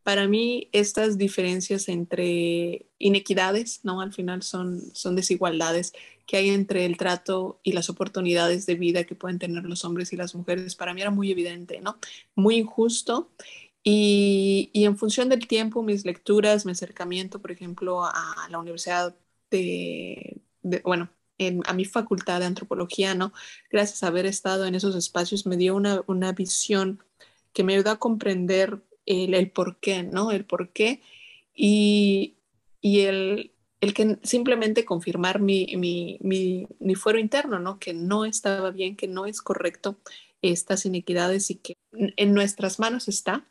para mí estas diferencias entre inequidades, ¿no? Al final son, son desigualdades que hay entre el trato y las oportunidades de vida que pueden tener los hombres y las mujeres. Para mí era muy evidente, ¿no? Muy injusto. Y, y en función del tiempo, mis lecturas, mi acercamiento, por ejemplo, a la Universidad de, bueno, a mi facultad de antropología, ¿no? Gracias a haber estado en esos espacios, me dio una, una visión que me ayudó a comprender el, el por qué, ¿no? El por qué y, y el, el, que simplemente confirmar mi, mi, mi, mi, fuero interno, ¿no? Que no estaba bien, que no es correcto estas inequidades y que en nuestras manos está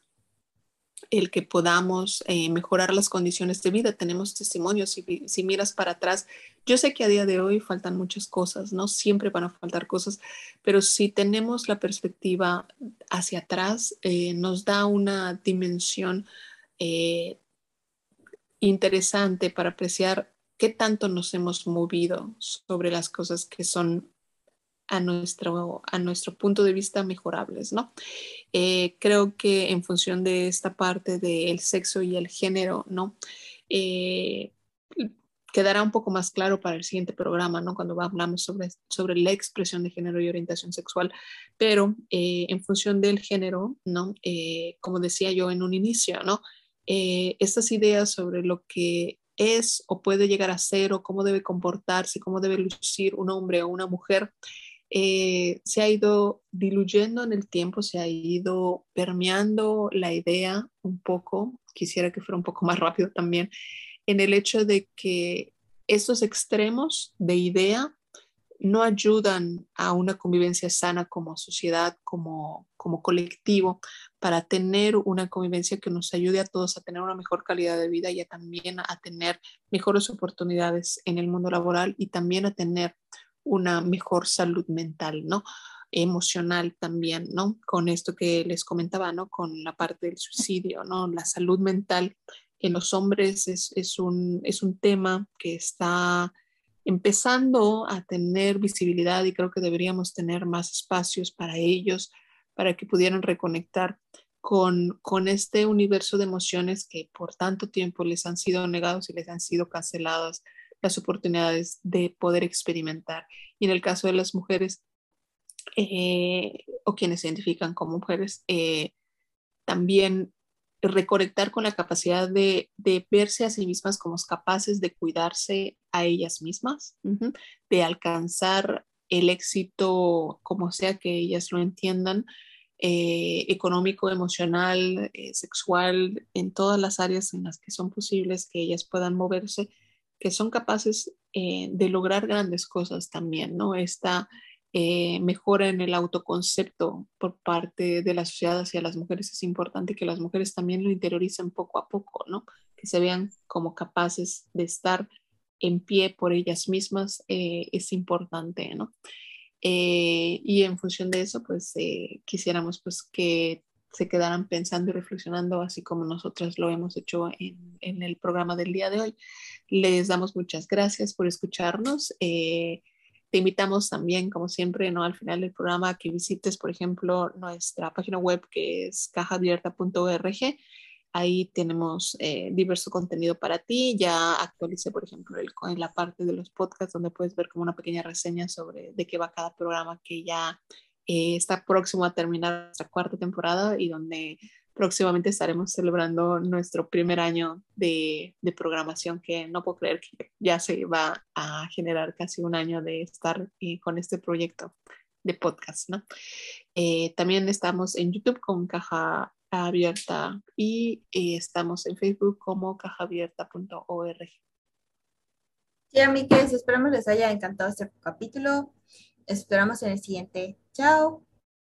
el que podamos eh, mejorar las condiciones de vida. Tenemos testimonios, si, si miras para atrás, yo sé que a día de hoy faltan muchas cosas, ¿no? Siempre van a faltar cosas, pero si tenemos la perspectiva hacia atrás, eh, nos da una dimensión eh, interesante para apreciar qué tanto nos hemos movido sobre las cosas que son a nuestro, a nuestro punto de vista mejorables, ¿no? Eh, creo que en función de esta parte del sexo y el género, ¿no? Eh, quedará un poco más claro para el siguiente programa, ¿no? Cuando hablamos sobre, sobre la expresión de género y orientación sexual, pero eh, en función del género, ¿no? como decía yo en un inicio, ¿no? estas ideas sobre lo que es o puede llegar a ser o cómo debe comportarse, cómo debe lucir un hombre o una mujer, eh, se ha ido diluyendo en el tiempo, se ha ido permeando la idea un poco, quisiera que fuera un poco más rápido también, en el hecho de que estos extremos de idea no ayudan a una convivencia sana como sociedad, como, como colectivo, para tener una convivencia que nos ayude a todos a tener una mejor calidad de vida y también a tener mejores oportunidades en el mundo laboral y también a tener una mejor salud mental, ¿no? emocional también, ¿no? Con esto que les comentaba, ¿no? Con la parte del suicidio, ¿no? La salud mental en los hombres es, es, un, es un tema que está empezando a tener visibilidad y creo que deberíamos tener más espacios para ellos, para que pudieran reconectar con, con este universo de emociones que por tanto tiempo les han sido negados y les han sido canceladas las oportunidades de poder experimentar. Y en el caso de las mujeres eh, o quienes se identifican como mujeres, eh, también reconectar con la capacidad de, verse a sí mismas como capaces de cuidarse a ellas mismas, de alcanzar el éxito como sea que ellas lo entiendan, eh, económico, emocional, sexual, en todas las áreas en las que son posibles que ellas puedan moverse que son capaces eh, de lograr grandes cosas también, ¿no? Esta eh, mejora en el autoconcepto por parte de la sociedad hacia las mujeres es importante que las mujeres también lo interioricen poco a poco, ¿no? Que se vean como capaces de estar en pie por ellas mismas eh, es importante, ¿no? y en función de eso, pues quisiéramos pues que se quedaran pensando y reflexionando, así como nosotras lo hemos hecho en, en el programa del día de hoy. Les damos muchas gracias por escucharnos. Eh, te invitamos también, como siempre, ¿no? al final del programa que visites, por ejemplo, nuestra página web que es cajaabierta.org. Ahí tenemos eh, diverso contenido para ti. Ya actualicé, por ejemplo, el, en la parte de los podcasts donde puedes ver como una pequeña reseña sobre de qué va cada programa que ya eh, está próximo a terminar nuestra cuarta temporada y donde próximamente estaremos celebrando nuestro primer año de, programación, que no puedo creer que ya se va a generar casi un año de estar eh, con este proyecto de podcast, ¿no? Eh, también estamos en YouTube con Caja Abierta y estamos en Facebook como cajaabierta.org. Sí, amigues, esperamos les haya encantado este capítulo. Esperamos en el siguiente. Chao.